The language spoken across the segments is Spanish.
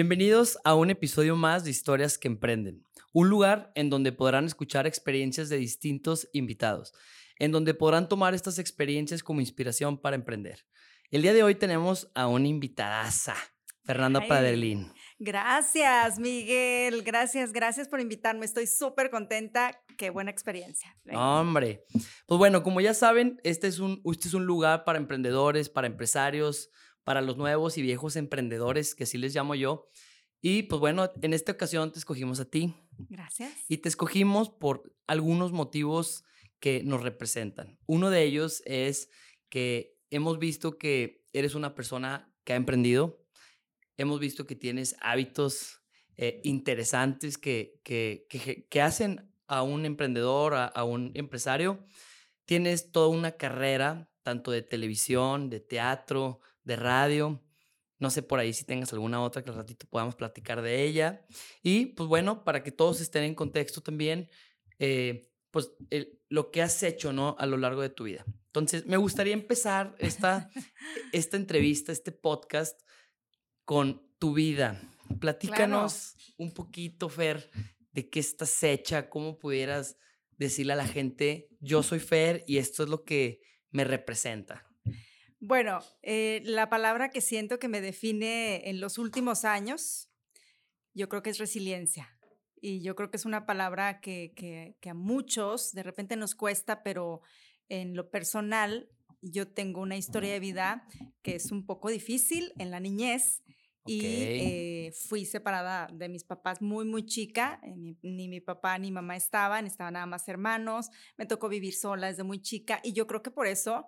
Bienvenidos a un episodio más de Historias que Emprenden, un lugar en donde podrán escuchar experiencias de distintos invitados, en donde podrán tomar estas experiencias como inspiración para emprender. El día de hoy tenemos a una invitadaza, Fernanda Ay. Paderlín. Gracias, Miguel. Gracias, gracias por invitarme. Estoy súper contenta. Qué buena experiencia. Venga. Hombre, pues bueno, como ya saben, este es, un, este es un lugar para emprendedores, para empresarios, para los nuevos y viejos emprendedores, que así les llamo yo. Y pues bueno, en esta ocasión te escogimos a ti Gracias. y te escogimos por algunos motivos que nos representan. Uno de ellos es que hemos visto que eres una persona que ha emprendido, hemos visto que tienes hábitos eh, interesantes que, que, que, que hacen a un emprendedor, a, a un empresario. Tienes toda una carrera, tanto de televisión, de teatro, de radio. No sé por ahí si tengas alguna otra que al ratito podamos platicar de ella. Y pues bueno, para que todos estén en contexto también, eh, pues el- lo que has hecho, ¿no? A lo largo de tu vida. Entonces, me gustaría empezar esta, esta entrevista, este podcast, con tu vida. Platícanos un poquito, Fer, de qué estás hecha, cómo pudieras decirle a la gente, yo soy Fer y esto es lo que me representa. Bueno, eh, la palabra que siento que me define en los últimos años, yo creo que es resiliencia. Y yo creo que es una palabra que, que- que a muchos de repente nos cuesta, pero en lo personal, yo tengo una historia de vida que es un poco difícil en la niñez. Y eh, fui separada de mis papás muy, muy chica. eh, ni, ni mi papá ni mamá estaban, estaban nada más hermanos. Me tocó vivir sola desde muy chica. Y yo creo que por eso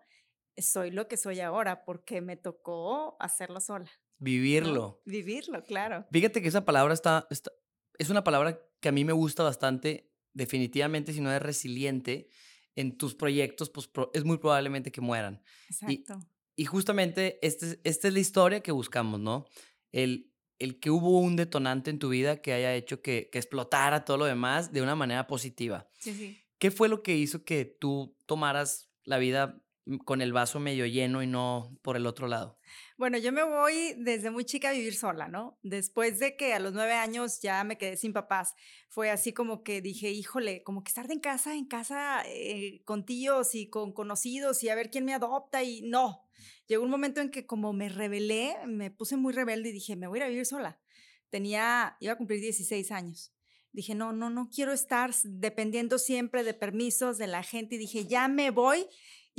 soy lo que soy ahora, porque me tocó hacerlo sola. ¿no? Vivirlo. Vivirlo, claro. Fíjate que esa palabra está, está- es una palabra que a mí me gusta bastante. Definitivamente, si no eres resiliente en tus proyectos, pues pro- es muy probablemente que mueran. Exacto. Y justamente este es- esta es la historia que buscamos, ¿no? El, el que hubo un detonante en tu vida que haya hecho que, que explotara todo lo demás de una manera positiva. Sí, sí. ¿Qué fue lo que hizo que tú tomaras la vida con el vaso medio lleno y no por el otro lado? Bueno, yo me voy desde muy chica a vivir sola, ¿no? Después de que a los nueve años ya me quedé sin papás, fue así como que dije, híjole, como que estar en casa, en casa eh, con tíos y con conocidos y a ver quién me adopta y no. Llegó un momento en que como me rebelé, me puse muy rebelde y dije, me voy a ir a vivir sola. Tenía, iba a cumplir 16 años. Dije, no, no, no quiero estar dependiendo siempre de permisos de la gente y dije, ya me voy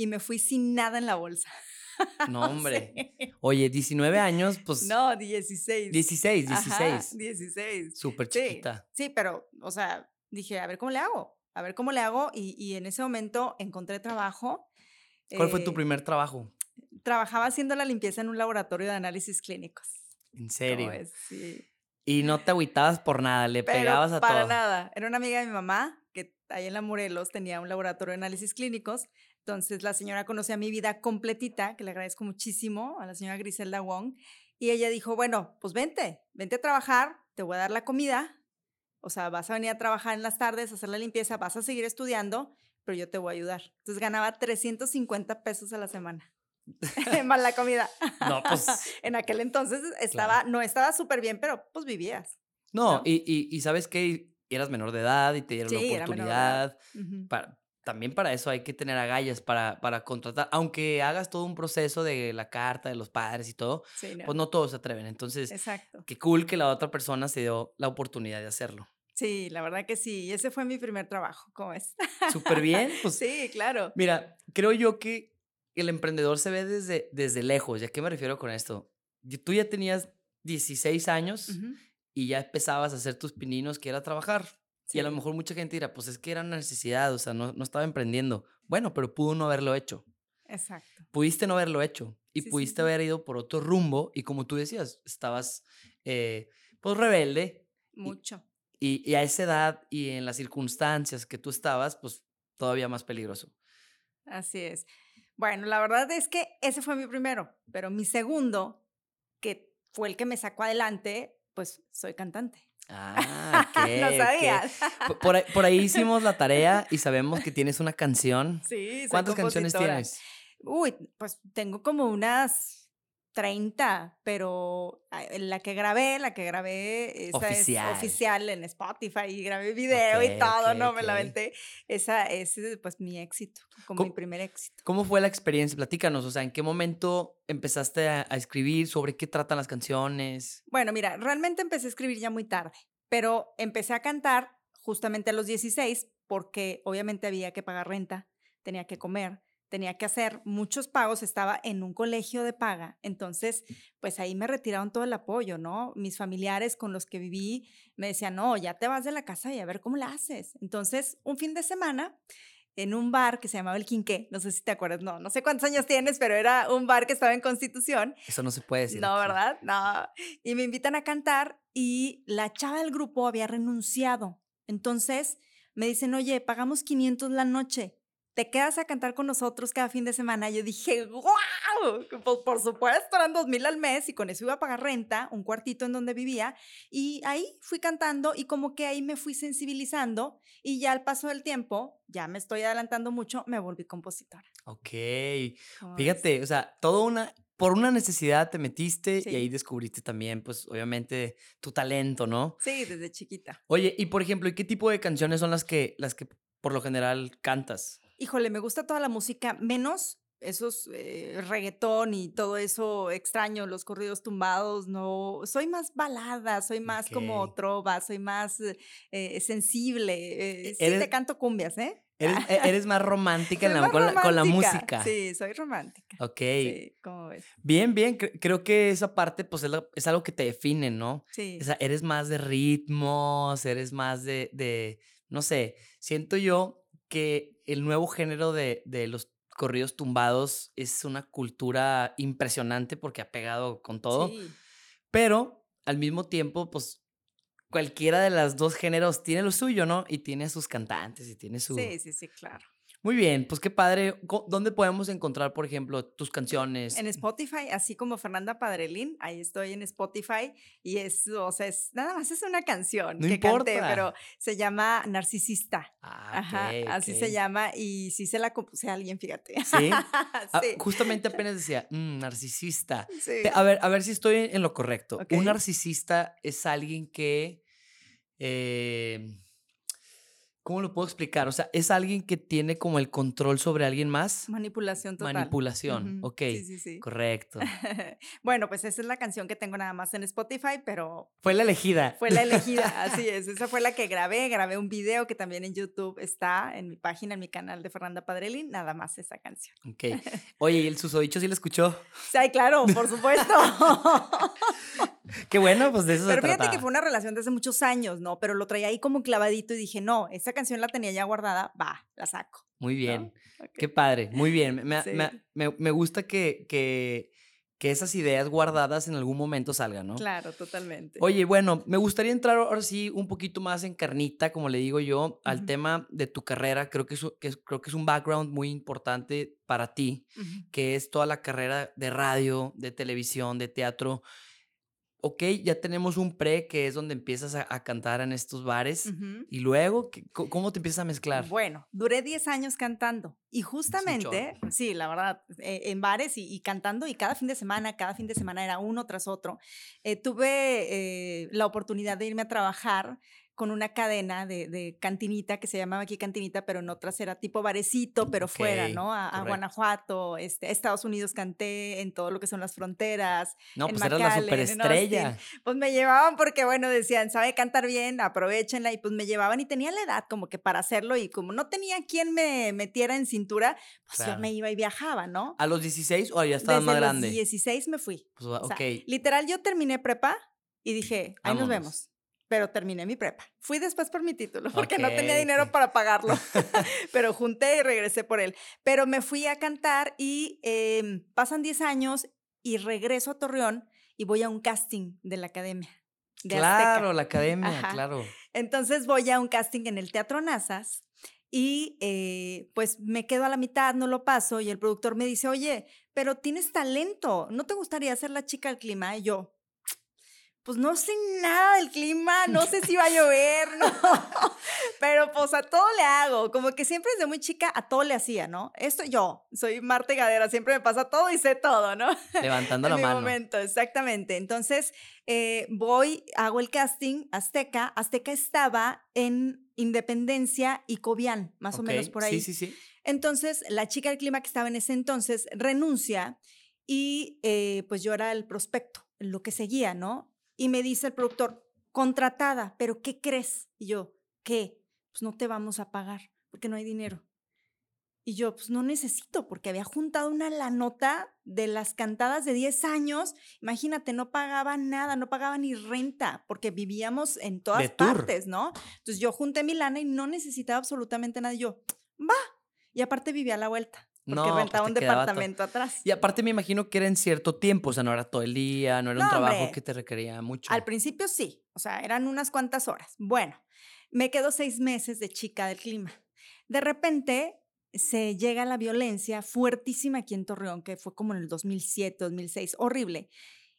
y me fui sin nada en la bolsa. No, hombre. Sí. Oye, 19 años, pues No, 16. 16, Ajá, 16. 16. 16. Súper Sí, chiquita. sí, pero, o sea, dije, a ver cómo le hago, a ver cómo le hago. Y, y en ese momento encontré trabajo. ¿Cuál fue tu eh, primer trabajo? Trabajaba haciendo la limpieza en un laboratorio de análisis clínicos. En ¿Cómo serio. Sí. Y no te agüitabas por nada, le Pero pegabas a para todo. nada. Era una amiga de mi mamá que ahí en la Morelos tenía un laboratorio de análisis clínicos. Entonces la señora conocía mi vida completita, que le agradezco muchísimo a la señora Griselda Wong. Y ella dijo, bueno, pues vente, vente a trabajar, te voy a dar la comida. O sea, vas a venir a trabajar en las tardes, a hacer la limpieza, vas a seguir estudiando, pero yo te voy a ayudar. Entonces ganaba 350 pesos a la semana. Más la comida. No, pues. en aquel entonces estaba, no estaba súper bien, pero pues vivías. No, ¿no? Y, y, y sabes que eras menor de edad y te dieron Sí, la oportunidad. Para- también para eso hay que tener agallas para, para contratar. Aunque hagas todo un proceso de la carta de los padres y todo, Sí, no. pues no todos se atreven. Entonces, Exacto. qué cool que la otra persona se dio la oportunidad de hacerlo. Sí, la verdad que sí. Ese fue mi primer trabajo, ¿cómo es? Súper bien. Pues, Sí, claro. Mira, creo yo que el emprendedor se ve desde, desde lejos. ¿Y a qué me refiero con esto? Tú ya tenías 16 años Ujú, y ya empezabas a hacer tus pininos, que era trabajar. Y a lo mejor mucha gente dirá, pues es que era una necesidad, o sea, no, no estaba emprendiendo. Bueno, pero pudo no haberlo hecho. Exacto. Pudiste no haberlo hecho y sí, pudiste sí. haber ido por otro rumbo y como tú decías, estabas eh, pues rebelde Mucho. y, y a esa edad y en las circunstancias que tú estabas, pues todavía más peligroso. Así es. Bueno, la verdad es que ese fue mi primero, pero mi segundo, que fue el que me sacó adelante, pues soy cantante. Ah, ok, no sabías. Por- Por ahí, por ahí hicimos la tarea y sabemos que tienes una canción. Sí, soy ¿Cuántas canciones tienes? Uy, pues tengo como unas 30, pero ah, la que grabé, la que grabé, esa Oficial. es oficial en Spotify y grabé video Ok, y todo, no me la ok. aventé. Esa es pues mi éxito, como ¿Cómo- mi primer éxito. ¿Cómo fue la experiencia? Platícanos, o sea, ¿en qué momento empezaste a, a escribir? ¿Sobre qué tratan las canciones? Bueno, mira, realmente empecé a escribir ya muy tarde, pero empecé a cantar justamente a los 16 porque obviamente había que pagar renta, tenía que comer, tenía que hacer muchos pagos, estaba en un colegio de paga, entonces pues ahí me retiraron todo el apoyo, ¿no? Mis familiares con los que viví me decían, no, ya te vas de la casa y a ver cómo la haces. Entonces, un fin de semana en un bar que se llamaba El Quinqué, no sé si te acuerdas, no, no sé cuántos años tienes, pero era un bar que estaba en Constitución Eso no se puede decir. no, aquí. ¿verdad? No. Y me invitan a cantar y la chava del grupo había renunciado. Entonces me dicen, oye, pagamos 500 la noche. ¿Te quedas a cantar con nosotros cada fin de semana? Yo dije, ¡wow! Pues por supuesto, eran 2 mil al mes y con eso iba a pagar renta, un cuartito en donde vivía. Y ahí fui cantando y como que ahí me fui sensibilizando y ya al paso del tiempo, ya me estoy adelantando mucho, me volví compositora. Ok. Fíjate, o sea, todo una, por una necesidad te metiste y ahí descubriste también, pues, obviamente, tu talento, ¿no? Sí, desde chiquita. Oye, y por ejemplo, ¿y qué tipo de canciones son las que, las que por lo general cantas? Híjole, me gusta toda la música, menos esos eh, reggaetón y todo eso extraño, los corridos tumbados, no, soy más balada, soy más como trova, soy más eh, eh, sensible, eh, sí eres- te canto cumbias, ¿eh? Eres, e- eres más romántica en la- más con, la, con la romántica, música. Sí, soy romántica. Ok. Sí, ¿cómo ves? Bien, bien. cre- Creo que esa parte, pues, es, la- es algo que te define, ¿no? Sí. O sea, eres más de ritmos, eres más de, de, no sé, siento yo que el nuevo género de, de los corridos tumbados es una cultura impresionante porque ha pegado con todo, Sí. pero al mismo tiempo, pues cualquiera de los dos géneros tiene lo suyo, ¿no? Y tiene sus cantantes y tiene su... Sí, sí, sí, claro. Muy bien, pues qué padre. ¿Dónde podemos encontrar, por ejemplo, tus canciones? En Spotify, así como Fernanda Padrelín, ahí estoy en Spotify y es, o sea, es, nada más es una canción No que canté, importa. pero se llama Narcisista. Ah, Ajá, así se llama y sí se la compuse a alguien, fíjate. ¿Sí? Ah, justamente apenas decía, "Mm, narcisista. sí. A ver, a ver si estoy en lo correcto. Un narcisista es alguien que. eh, ¿Cómo lo puedo explicar? O sea, es alguien que tiene como el control sobre alguien más. Manipulación total. Manipulación, Ujú, ok. Sí, sí, sí. Correcto. bueno, pues esa es la canción que tengo nada más en Spotify, pero Fue la elegida. fue la elegida, así es. Esa fue la que grabé. Grabé un video que también en YouTube está en mi página, en mi canal de Fernanda Padrelín, nada más esa canción. Ok. Oye, ¿y el susodicho sí lo escuchó? Sí, claro, por supuesto. Qué bueno, pues de eso Pero se fíjate que fue una relación de hace muchos años, ¿no? Pero lo traía ahí como clavadito y dije, no, esa canción la tenía ya guardada, va, la saco. Muy bien. Qué padre, muy bien. Me, me- Sí. me- me- me gusta que, que, que esas ideas guardadas en algún momento salgan, ¿no? Claro, totalmente. Oye, bueno, me gustaría entrar ahora sí un poquito más en carnita, como le digo yo, al tema de tu carrera. Creo que, es, que es- creo que es un background muy importante para ti, que es toda la carrera de radio, de televisión, de teatro. Ok, ya tenemos un pre, que es donde empiezas a, a cantar en estos bares. Y luego, ¿qué- co- ¿cómo te empiezas a mezclar? Bueno, duré 10 años cantando y justamente, sí, la verdad, eh, en bares y, y cantando y cada fin de semana, cada fin de semana era uno tras otro. Eh, tuve eh, la oportunidad de irme a trabajar con una cadena de, de cantinita que se llamaba aquí cantinita, pero en otras era tipo barecito, pero fuera, Ok, ¿no? A, a. Guanajuato, este, a Estados Unidos canté en todo lo que son las fronteras, No, en pues eras la superestrella. pues me llevaban porque, bueno, decían, sabe cantar bien, aprovechenla, y pues me llevaban y tenía la edad como que para hacerlo, y como no tenía quien me metiera en cintura, pues Claro. yo me iba y viajaba, ¿no? ¿A los 16 o ya estabas Desde más los grande? 16 me fui. Pues, va- O sea, literal, yo terminé prepa y dije, ahí Vámonos. nos vemos. Pero terminé mi prepa. Fui después por mi título porque no tenía dinero para pagarlo. pero junté y regresé por él. Pero me fui a cantar y em, pasan 10 años y regreso a Torreón y voy a un casting de la academia. De Azteca. Claro, la academia, Ajá. claro. Entonces voy a un casting en el Teatro Nazas y eh, pues me quedo a la mitad, no lo paso y el productor me dice, oye, pero tienes talento, ¿no te gustaría ser la chica del clima? Y yo, pues no sé nada del clima, no sé si va a llover, no. Pero pues a todo le hago, como que siempre desde muy chica a todo le hacía, ¿no? Esto yo, soy Marta Gadera, siempre me pasa todo y sé todo, ¿no? Levantando la en mi mano. momento, exactamente. Entonces, eh, voy, hago el casting Azteca. Azteca estaba en Independencia y Cobian, más o menos por ahí. Sí, sí, sí. Entonces, la chica del clima que estaba en ese entonces renuncia y eh, pues yo era el prospecto, lo que seguía, ¿no? Y me dice el productor, contratada, pero ¿qué crees? Y yo, ¿qué? Pues no te vamos a pagar porque no hay dinero. Y yo, pues no necesito, porque había juntado una la nota de las cantadas de 10 años. Imagínate, no pagaba nada, no pagaba ni renta, porque vivíamos en todas partes, ¿no? Entonces yo junté mi lana y no necesitaba absolutamente nada. Y yo, va. Y aparte vivía a la vuelta, porque No, pues, rentaba te un departamento atrás. Y aparte me imagino que era en cierto tiempo, o sea, no era todo el día, no era un No, trabajo hombre. que te requería mucho. Al principio sí, o sea, eran unas cuantas horas. Bueno, me quedo seis meses de chica del clima. De repente se llega la violencia fuertísima aquí en Torreón, que fue como en el 2007, 2006, horrible,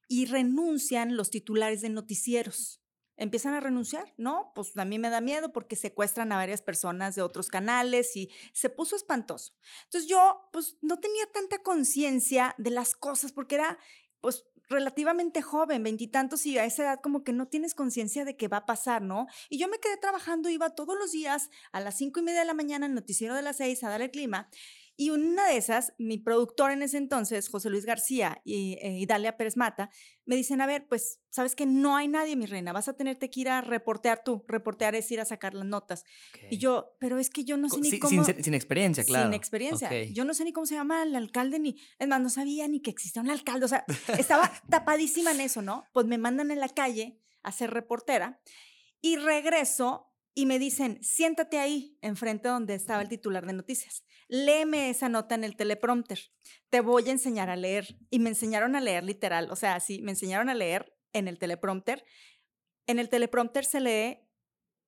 y renuncian los titulares de noticieros. Empiezan a renunciar, ¿no? Pues a mí me da miedo porque secuestran a varias personas de otros canales y se puso espantoso. Entonces yo, pues no tenía tanta conciencia de las cosas porque era, pues relativamente joven, veintitantos, y a esa edad como que no tienes conciencia de qué va a pasar, ¿no? Y yo me quedé trabajando, iba todos los días a las cinco y media de la mañana al noticiero de las seis a dar el clima. Y una de esas, mi productor en ese entonces, José Luis García y, eh, y Dalia Pérez Mata, me dicen, a ver, pues, sabes que no hay nadie, mi reina, vas a tenerte que ir a reportear tú. Reportear es ir a sacar las notas. Y yo, pero es que yo no sé ni sin, cómo... sin, sin experiencia, claro. Sin experiencia. Yo no sé ni cómo se llama el alcalde, ni. Es más, no sabía ni que existía un alcalde. O sea, estaba tapadísima en eso, ¿no? Pues me mandan en la calle a ser reportera y regreso y me dicen, siéntate ahí, enfrente donde estaba el titular de noticias. Léeme esa nota en el teleprompter. Te voy a enseñar a leer. Y me enseñaron a leer literal. O sea, sí, me enseñaron a leer en el teleprompter. En el teleprompter se lee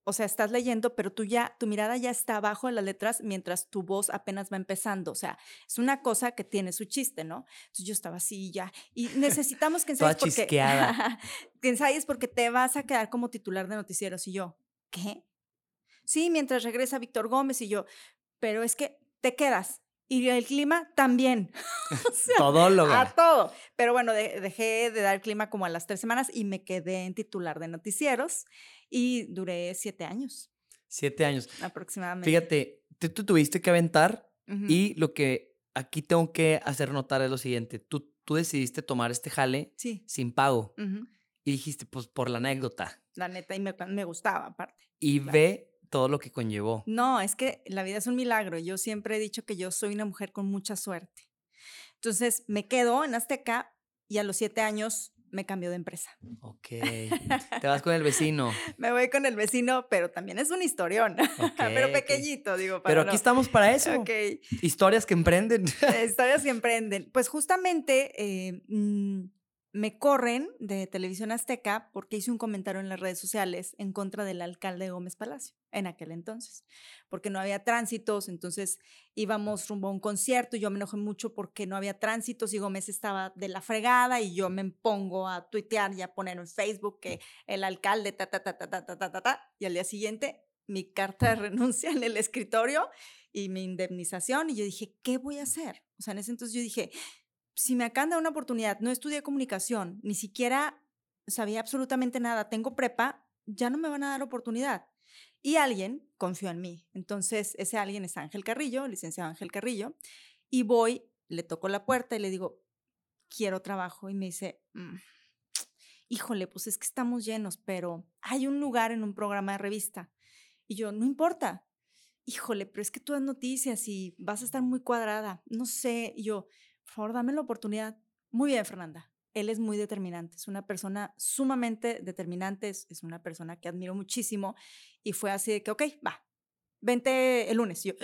o sea, estás leyendo, pero tú ya, tu mirada ya está abajo de las letras mientras tu voz apenas va empezando. O sea, es una cosa que tiene su chiste, ¿no? Entonces yo estaba así ya. Y necesitamos que ensayes porque. que ensayes porque te vas a quedar como titular de noticieros. Y yo, ¿qué? Sí, mientras regresa Víctor Gómez y yo, pero es que te quedas. Y el clima también. o sea, Todóloga. a todo. Pero bueno, de- dejé de dar clima como a las tres semanas y me quedé en titular de noticieros y duré siete años Siete años. aproximadamente. Fíjate, tú, tú tuviste que aventar y lo que aquí tengo que hacer notar es lo siguiente. Tú, tú decidiste tomar este jale Sí, sin pago y dijiste, pues por la anécdota. la neta, y me, me gustaba aparte. Y Claro. ve todo lo que conllevó. No, es que la vida es un milagro. Yo siempre he dicho que yo soy una mujer con mucha suerte. Entonces me quedo en Azteca y a los siete años me cambio de empresa. Ok. Te vas con el vecino. Me voy con el vecino, pero también es un historión. pero ok. pequeñito, digo. Para Pero aquí no- estamos para eso. Ok. Historias que emprenden. Historias que emprenden. Pues justamente eh, mm, me corren de Televisión Azteca porque hice un comentario en las redes sociales en contra del alcalde Gómez Palacio en aquel entonces, porque no había tránsitos, entonces íbamos rumbo a un concierto y yo me enojé mucho porque no había tránsitos y Gómez estaba de la fregada y yo me pongo a tuitear y a poner en Facebook que el alcalde ta ta ta ta ta ta ta ta, ta y al día siguiente mi carta de renuncia en el escritorio y mi indemnización y yo dije, ¿qué voy a hacer? O sea, en ese entonces yo dije, si me acaban de una oportunidad, no estudié comunicación, ni siquiera sabía absolutamente nada, tengo prepa, ya no me van a dar oportunidad. Y alguien confió en mí. Entonces, ese alguien es Ángel Carrillo, licenciado Ángel Carrillo, y voy, le toco la puerta y le digo, quiero trabajo. Y me dice, "Mm, híjole, pues es que estamos llenos, pero hay un lugar en un programa de revista. Y yo, no importa. Híjole, pero es que tú das noticias y vas a estar muy cuadrada. No sé. Y yo, por favor, dame la oportunidad. Muy bien, Fernanda. Él es muy determinante, es una persona sumamente determinante, es, es una persona que admiro muchísimo y fue así de que, ok, va, vente el lunes. Y yo,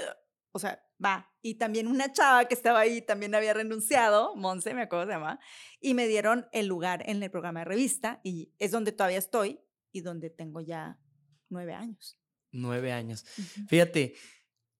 o sea, va. Y también una chava que estaba ahí también había renunciado, Monse, me acuerdo se llama, y me dieron el lugar en el programa de revista y es donde todavía estoy y donde tengo ya nueve años. Nueve años. Ujú. Fíjate,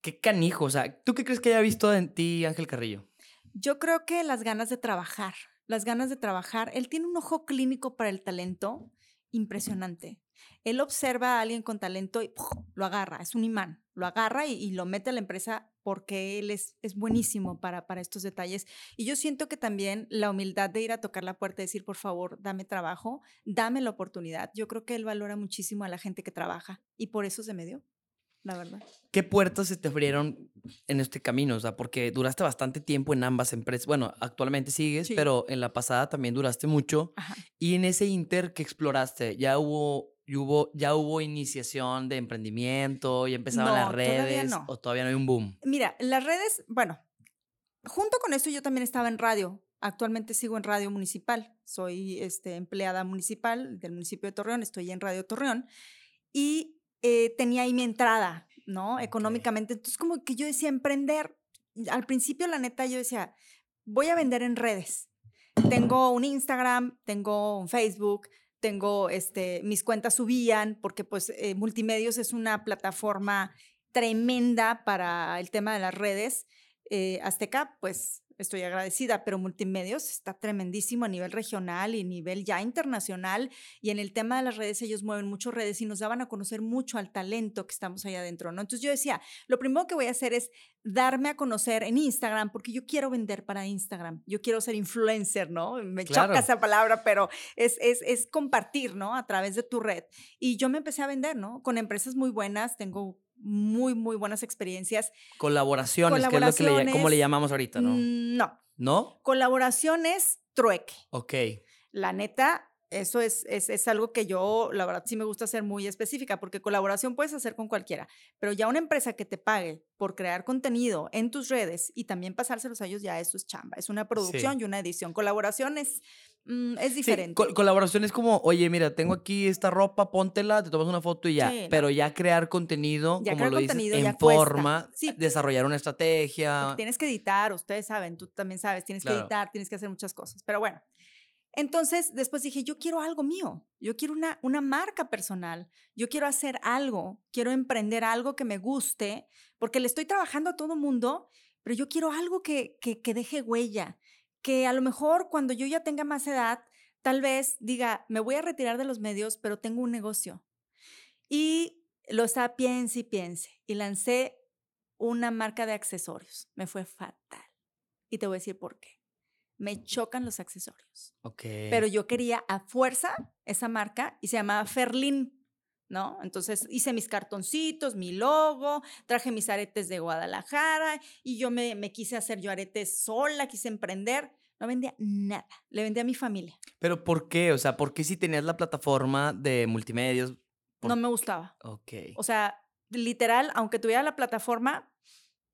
qué canijo. O sea, ¿tú qué crees que haya visto en ti Ángel Carrillo? Yo creo que las ganas de trabajar, las ganas de trabajar, él tiene un ojo clínico para el talento impresionante. Él observa a alguien con talento y lo agarra, es un imán, lo agarra y, lo mete a la empresa porque él es, es buenísimo para, para estos detalles. Y yo siento que también la humildad de ir a tocar la puerta y decir, por favor, dame trabajo, dame la oportunidad. Yo creo que él valora muchísimo a la gente que trabaja y por eso se me dio la verdad. ¿Qué puertas se te abrieron en este camino? O sea, porque duraste bastante tiempo en ambas empresas. Bueno, actualmente sigues, pero en la pasada también duraste mucho. Y en ese inter que exploraste, ya hubo, hubo, ya hubo iniciación de emprendimiento, ya empezaban las redes, o todavía no hay un boom. Mira, las redes, bueno, junto con esto yo también estaba en radio. Actualmente sigo en radio municipal. Soy este, empleada municipal del municipio de Torreón. Estoy en Radio Torreón. Y eh, tenía ahí mi entrada, ¿no? Económicamente. Entonces, como que yo decía, emprender. Al principio, la neta, yo decía, voy a vender en redes. Tengo un Instagram, tengo un Facebook, tengo este, mis cuentas subían, porque pues eh, Multimedios es una plataforma tremenda para el tema de las redes. Eh, Azteca, pues estoy agradecida, pero Multimedios está tremendísimo a nivel regional y nivel ya internacional. Y en el tema de las redes, ellos mueven mucho redes y nos daban a conocer mucho al talento que estamos ahí adentro, ¿no? Entonces yo decía, lo primero que voy a hacer es darme a conocer en Instagram, porque yo quiero vender para Instagram. Yo quiero ser influencer, ¿no? Me choca esa palabra, pero es, es, es compartir, ¿no? A través de tu red. Y yo me empecé a vender, ¿no? Con empresas muy buenas, tengo muy, muy buenas experiencias. Colaboraciones, que es lo que le, ¿cómo le llamamos ahorita, ¿no? Mm, no. ¿No? Colaboraciones, trueque. Ok. La neta, eso es, es, algo que yo, la verdad, sí me gusta ser muy específica, porque colaboración puedes hacer con cualquiera, pero ya una empresa que te pague por crear contenido en tus redes y también pasárselos a ellos, ya eso es chamba, es una producción y una edición. Colaboración es, mm, es diferente. colaboración es como, oye, mira, tengo aquí esta ropa, póntela, te tomas una foto y ya, pero ya crear contenido, como lo dices, en forma, desarrollar una estrategia. tienes que editar, ustedes saben, tú también sabes, tienes que editar, tienes que hacer muchas cosas, pero bueno. Entonces, después dije, yo quiero algo mío, yo quiero una, una marca personal, yo quiero hacer algo, quiero emprender algo que me guste, porque le estoy trabajando a todo mundo, pero yo quiero algo que, que, que deje huella, que a lo mejor cuando yo ya tenga más edad, tal vez diga, me voy a retirar de los medios, pero tengo un negocio. Y lo estaba piense y piense, y lancé una marca de accesorios. Me fue fatal. Y te voy a decir por qué me chocan los accesorios. Ok. Pero yo quería a fuerza esa marca y se llamaba Ferlin, ¿no? Entonces hice mis cartoncitos, mi logo, traje mis aretes de Guadalajara y yo me, me quise hacer yo aretes sola, quise emprender. No vendía nada, le vendía a mi familia. ¿Pero por qué? O sea, ¿por qué si tenías la plataforma de multimedios? No me gustaba. Ok. O sea, literal, aunque tuviera la plataforma,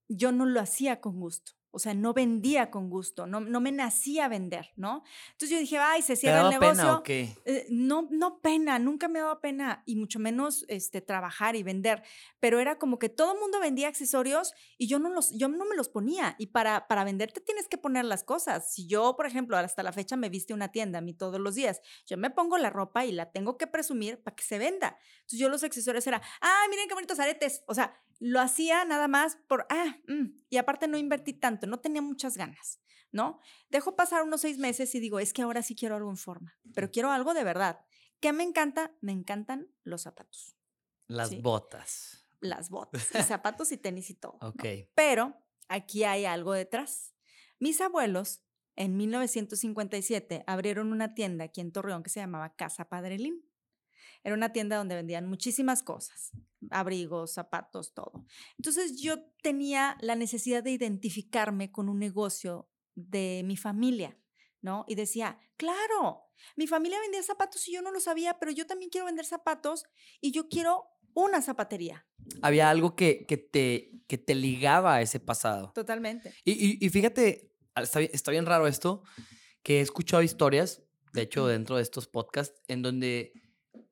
yo no lo hacía con gusto. O sea, no vendía con gusto, no, no me nacía vender, ¿no? Entonces yo dije, ay, se cierra el negocio. Pena, o qué? Eh, no, no pena, nunca me daba pena y mucho menos este, trabajar y vender. Pero era como que todo el mundo vendía accesorios y yo no, los, yo no me los ponía. Y para, para venderte tienes que poner las cosas. Si yo, por ejemplo, hasta la fecha me viste una tienda a mí todos los días, yo me pongo la ropa y la tengo que presumir para que se venda. Entonces yo los accesorios era, ay, miren qué bonitos aretes. O sea, lo hacía nada más por, ah, mm", y aparte no invertí tanto, no tenía muchas ganas, ¿no? Dejo pasar unos seis meses y digo, es que ahora sí quiero algo en forma, pero quiero algo de verdad. ¿Qué me encanta? Me encantan los zapatos. Las botas. Las botas, y zapatos y tenis y todo. Ok. Pero aquí hay algo detrás. Mis abuelos en 1957 abrieron una tienda aquí en Torreón que se llamaba Casa Padrelín. Era una tienda donde vendían muchísimas cosas, abrigos, zapatos, todo. Entonces yo tenía la necesidad de identificarme con un negocio de mi familia, ¿no? Y decía, claro, mi familia vendía zapatos y yo no lo sabía, pero yo también quiero vender zapatos y yo quiero una zapatería. Había algo que, que te, que te ligaba a ese pasado. Totalmente. Y, y, fíjate, está, está bien raro esto, que he escuchado historias, de hecho, dentro de estos podcasts, en donde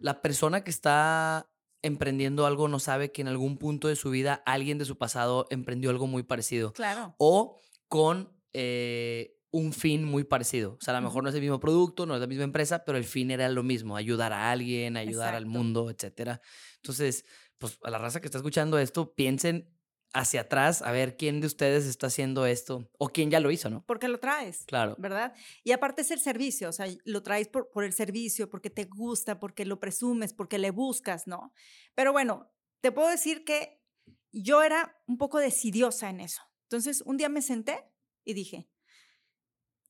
la persona que está emprendiendo algo no sabe que en algún punto de su vida alguien de su pasado emprendió algo muy parecido. Claro. O con eh, un fin muy parecido. O sea, a lo mejor no es el mismo producto, no es la misma empresa, pero el fin era lo mismo, ayudar a alguien, ayudar al mundo, etc. Entonces, pues a la raza que está escuchando esto, piensen hacia atrás a ver quién de ustedes está haciendo esto o quién ya lo hizo, ¿no? Porque lo traes. Claro. ¿Verdad? Y aparte es el servicio, o sea, lo traes por, por el servicio, porque te gusta, porque lo presumes, porque le buscas, ¿no? Pero bueno, te puedo decir que yo era un poco decidiosa en eso. Entonces, un día me senté y dije,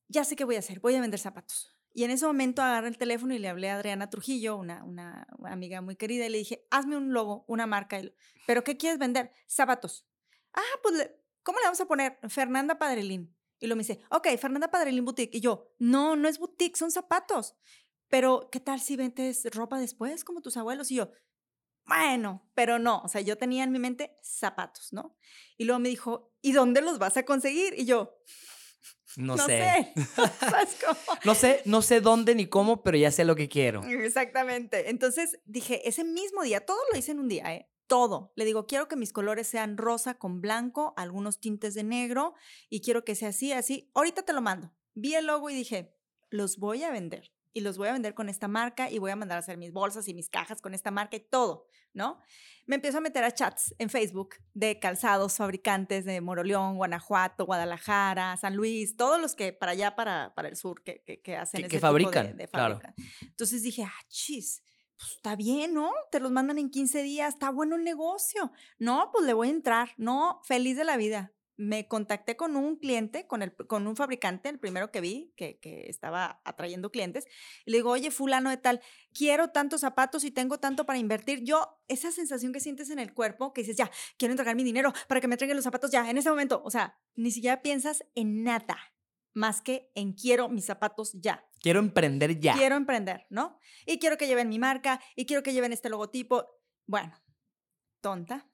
ya sé qué voy a hacer, voy a vender zapatos. Y en ese momento agarré el teléfono y le hablé a Adriana Trujillo, una, una amiga muy querida, y le dije, hazme un logo, una marca. ¿Pero qué quieres vender? Zapatos. Ah, pues, ¿cómo le vamos a poner? Fernanda Padrelín. Y lo me dice, ok, Fernanda Padrelín Boutique. Y yo, no, no es boutique, son zapatos. Pero, ¿qué tal si vendes ropa después, como tus abuelos? Y yo, bueno, pero no, o sea, yo tenía en mi mente zapatos, ¿no? Y luego me dijo, ¿y dónde los vas a conseguir? Y yo, no, no sé. sé. No sé, no sé dónde ni cómo, pero ya sé lo que quiero. Exactamente. Entonces dije, ese mismo día, todo lo hice en un día, ¿eh? Todo. Le digo, quiero que mis colores sean rosa con blanco, algunos tintes de negro, y quiero que sea así, así. Ahorita te lo mando. Vi el logo y dije, los voy a vender y los voy a vender con esta marca y voy a mandar a hacer mis bolsas y mis cajas con esta marca y todo, ¿no? Me empiezo a meter a chats en Facebook de calzados fabricantes de Moroleón, Guanajuato, Guadalajara, San Luis, todos los que para allá, para, para el sur, que, que, que hacen Que- ese que tipo de- fabrican, de claro. fábrica. Entonces dije, ah, chis, pues está bien, ¿no? Te los mandan en 15 días, está bueno el negocio. No, pues le voy a entrar. No, feliz de la vida. Me contacté con un cliente, con, el, con un fabricante, el primero que vi, que, que estaba atrayendo clientes, y le digo, oye, fulano de tal, quiero tantos zapatos y tengo tanto para invertir. Yo, esa sensación que sientes en el cuerpo, que dices, ya, quiero entregar mi dinero para que me entreguen los zapatos ya, en ese momento. O sea, ni siquiera piensas en nada más que en quiero mis zapatos ya. Quiero emprender ya. Quiero emprender, ¿no? Y quiero que lleven mi marca y quiero que lleven este logotipo. Bueno, tonta,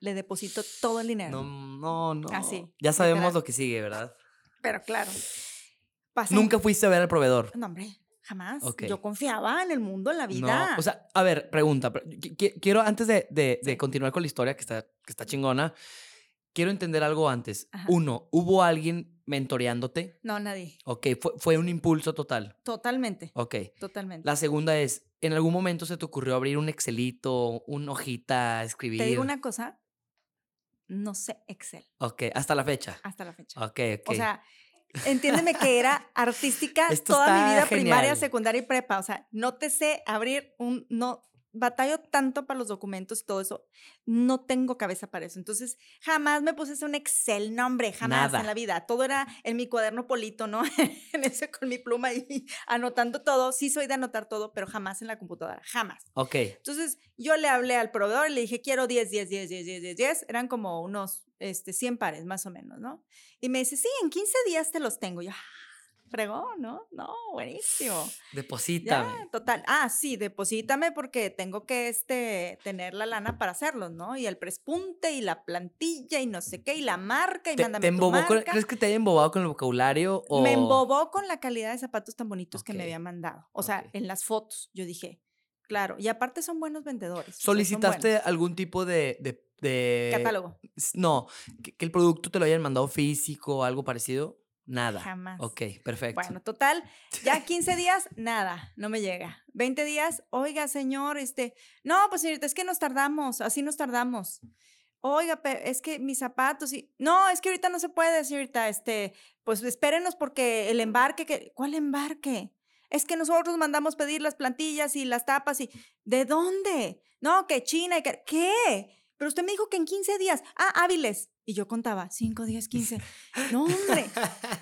le deposito todo el dinero. No, no, no. Así, Ya sabemos literal. lo que sigue, ¿verdad? Pero claro, pasé- Nunca fuiste a ver al proveedor. No, hombre, jamás. Ok. Yo confiaba en el mundo, en la vida. No, o sea, a ver, pregunta. Quiero, antes de, de- de continuar con la historia, que está, que está chingona, quiero entender algo antes. Ajá. Uno, ¿hubo alguien mentoreándote? no, nadie. Ok, fue, fue un impulso total. Totalmente, Ok. totalmente. La segunda es, ¿en algún momento se te ocurrió abrir un Excelito, una hojita, escribir? Te digo una cosa, no sé Excel Ok, hasta la fecha. hasta la fecha. Ok, ok. O sea, entiéndeme que era artística Esto toda mi vida, primaria, secundaria y prepa. O sea, no te sé abrir un, no, batallo tanto para los documentos y todo eso. No tengo cabeza para eso. Entonces, jamás me puse un Excel, no, hombre, jamás Nada. en la vida. Todo era en mi cuaderno polito, ¿no? en ese con mi pluma y anotando todo. Sí soy de anotar todo, pero jamás en la computadora, jamás. ok. Entonces, yo le hablé al proveedor y le dije, quiero 10, 10, 10, 10, 10, 10, 10. Eran como unos este, 100 pares, más o menos, ¿no? Y me dice, sí, en 15 días te los tengo. Yo, "Ah, fregó, ¿no? No, buenísimo. Deposítame. Ya, total. Ah, sí, deposítame porque tengo que este, tener la lana para hacerlos, ¿no? Y el prespunte y la plantilla y no sé qué, y la marca y ¿Te, mándame te tu embobó con- marca. ¿Crees que te haya embobado con el vocabulario? O... Me embobó con la calidad de zapatos tan bonitos que me había mandado. O sea, en las fotos, yo dije, claro. Y aparte son buenos vendedores. o sea, son ¿Solicitaste buenos. algún tipo de... de, de- catálogo? No, que, que el producto te lo hayan mandado físico o algo parecido. Nada. Jamás. Ok, perfecto. Bueno, total, ya 15 días, nada, no me llega. 20 días, oiga, señor, este, no, pues señorita, es que nos tardamos, así nos tardamos. Oiga, es que mis zapatos y no, es que ahorita no se puede, señorita, este, pues espérenos porque el embarque que ¿cuál embarque? Es que nosotros mandamos pedir las plantillas y las tapas y ¿de dónde? No, que China y que ¿qué? Pero usted me dijo que en 15 días. Ah, hábiles. Y yo contaba, 5 días, 15. No, hombre.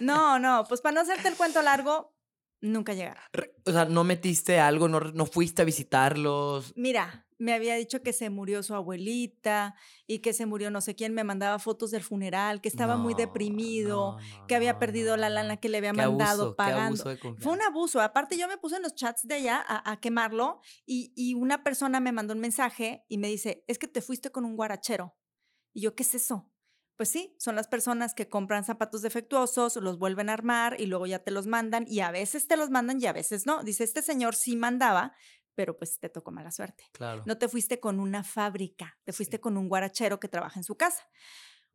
No, no, pues para no hacerte el cuento largo, nunca llegaron. O sea, no metiste algo, no, no fuiste a visitarlos. Mira, me había dicho que se murió su abuelita y que se murió no sé quién, me mandaba fotos del funeral, que estaba muy deprimido, no, que había perdido la lana que le había mandado abuso, pagando. Fue un abuso. Aparte, yo me puse en los chats de allá a, a quemarlo y, y una persona me mandó un mensaje y me dice, es que te fuiste con un guarachero. Y yo, ¿qué es eso? Pues sí, son las personas que compran zapatos defectuosos, los vuelven a armar y luego ya te los mandan y a veces te los mandan y a veces no. Dice, este señor sí mandaba, pero pues te tocó mala suerte. Claro. No te fuiste con una fábrica, te fuiste Sí. con un guarachero que trabaja en su casa.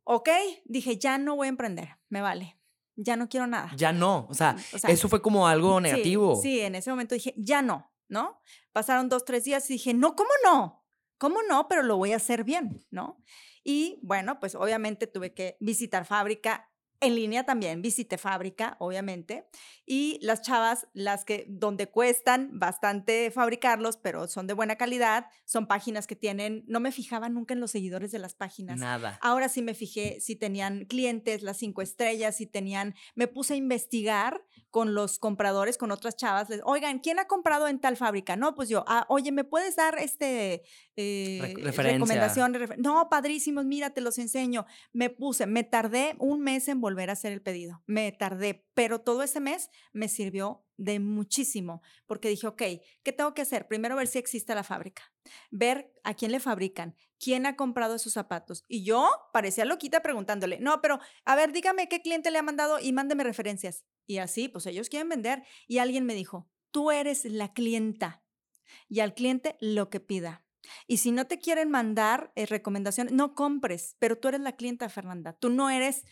Ok, dije, ya no voy a emprender, me vale, ya no quiero nada. Ya no. O sea, O sea, eso fue como algo Sí, negativo. Sí, en ese momento dije, ya no, ¿no? Pasaron dos, tres días y dije, no, ¿cómo no? ¿Cómo no? Pero lo voy a hacer bien, ¿no? Y bueno, pues obviamente tuve que visitar fábrica en línea también visité fábrica, obviamente, y las chavas, las que donde cuestan bastante fabricarlos, pero son de buena calidad, son páginas que tienen, no me fijaba nunca en los seguidores de las páginas. Nada. Ahora sí me fijé si tenían clientes, las cinco estrellas, si tenían, me puse a investigar con los compradores, con otras chavas, les, oigan, ¿quién ha comprado en tal fábrica? No, pues yo, ah, oye, ¿me puedes dar este eh, recomendación? No, padrísimos, mira, te los enseño. Me puse, me tardé un mes en volver a hacer el pedido. Me tardé, pero todo ese mes me sirvió de muchísimo, porque dije, ok, ¿qué tengo que hacer? Primero ver si existe la fábrica, ver a quién le fabrican, quién ha comprado esos zapatos. Y yo parecía loquita preguntándole, no, pero a ver, dígame qué cliente le ha mandado y mándeme referencias. Y así, pues ellos quieren vender. Y alguien me dijo, tú eres la clienta y al cliente lo que pida. Y si no te quieren mandar eh, recomendaciones, no compres, pero tú eres la clienta, Fernanda. Tú no eres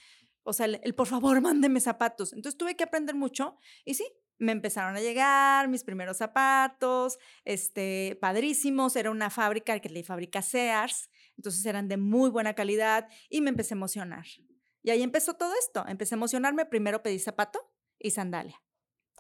o sea, el, por favor, mándeme zapatos. Entonces tuve que aprender mucho y sí, me empezaron a llegar mis primeros zapatos, este, padrísimos. Era una fábrica que le fabrica Sears, entonces eran de muy buena calidad y me empecé a emocionar. Y ahí empezó todo esto. Empecé a emocionarme. Primero pedí zapato y sandalia.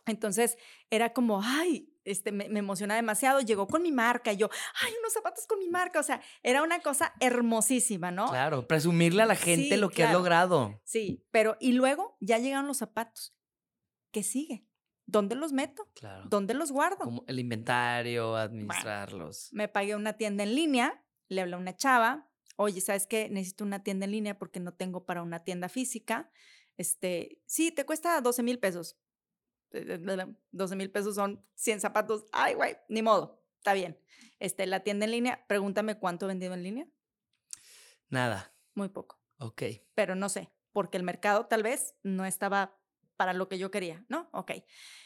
Entonces era como, ay, este, me, emociona demasiado. Llegó con mi marca y yo, ay, unos zapatos con mi marca. O sea, era una cosa hermosísima, ¿no? Claro, presumirle a la gente lo que has logrado. Sí, pero y luego ya llegaron los zapatos. ¿Qué sigue? ¿Dónde los meto? Claro. ¿Dónde los guardo? Como el inventario, administrarlos. me pagué una tienda en línea, le hablé a una chava, oye, ¿sabes qué? Necesito una tienda en línea porque no tengo para una tienda física. Este, sí, te cuesta 12 mil pesos 12 mil pesos son 100 zapatos. Ay, güey, ni modo. Está bien. Este, la tienda en línea, pregúntame cuánto he vendido en línea. Nada. Muy poco. Ok. Pero no sé, porque el mercado tal vez no estaba para lo que yo quería, ¿no? Ok.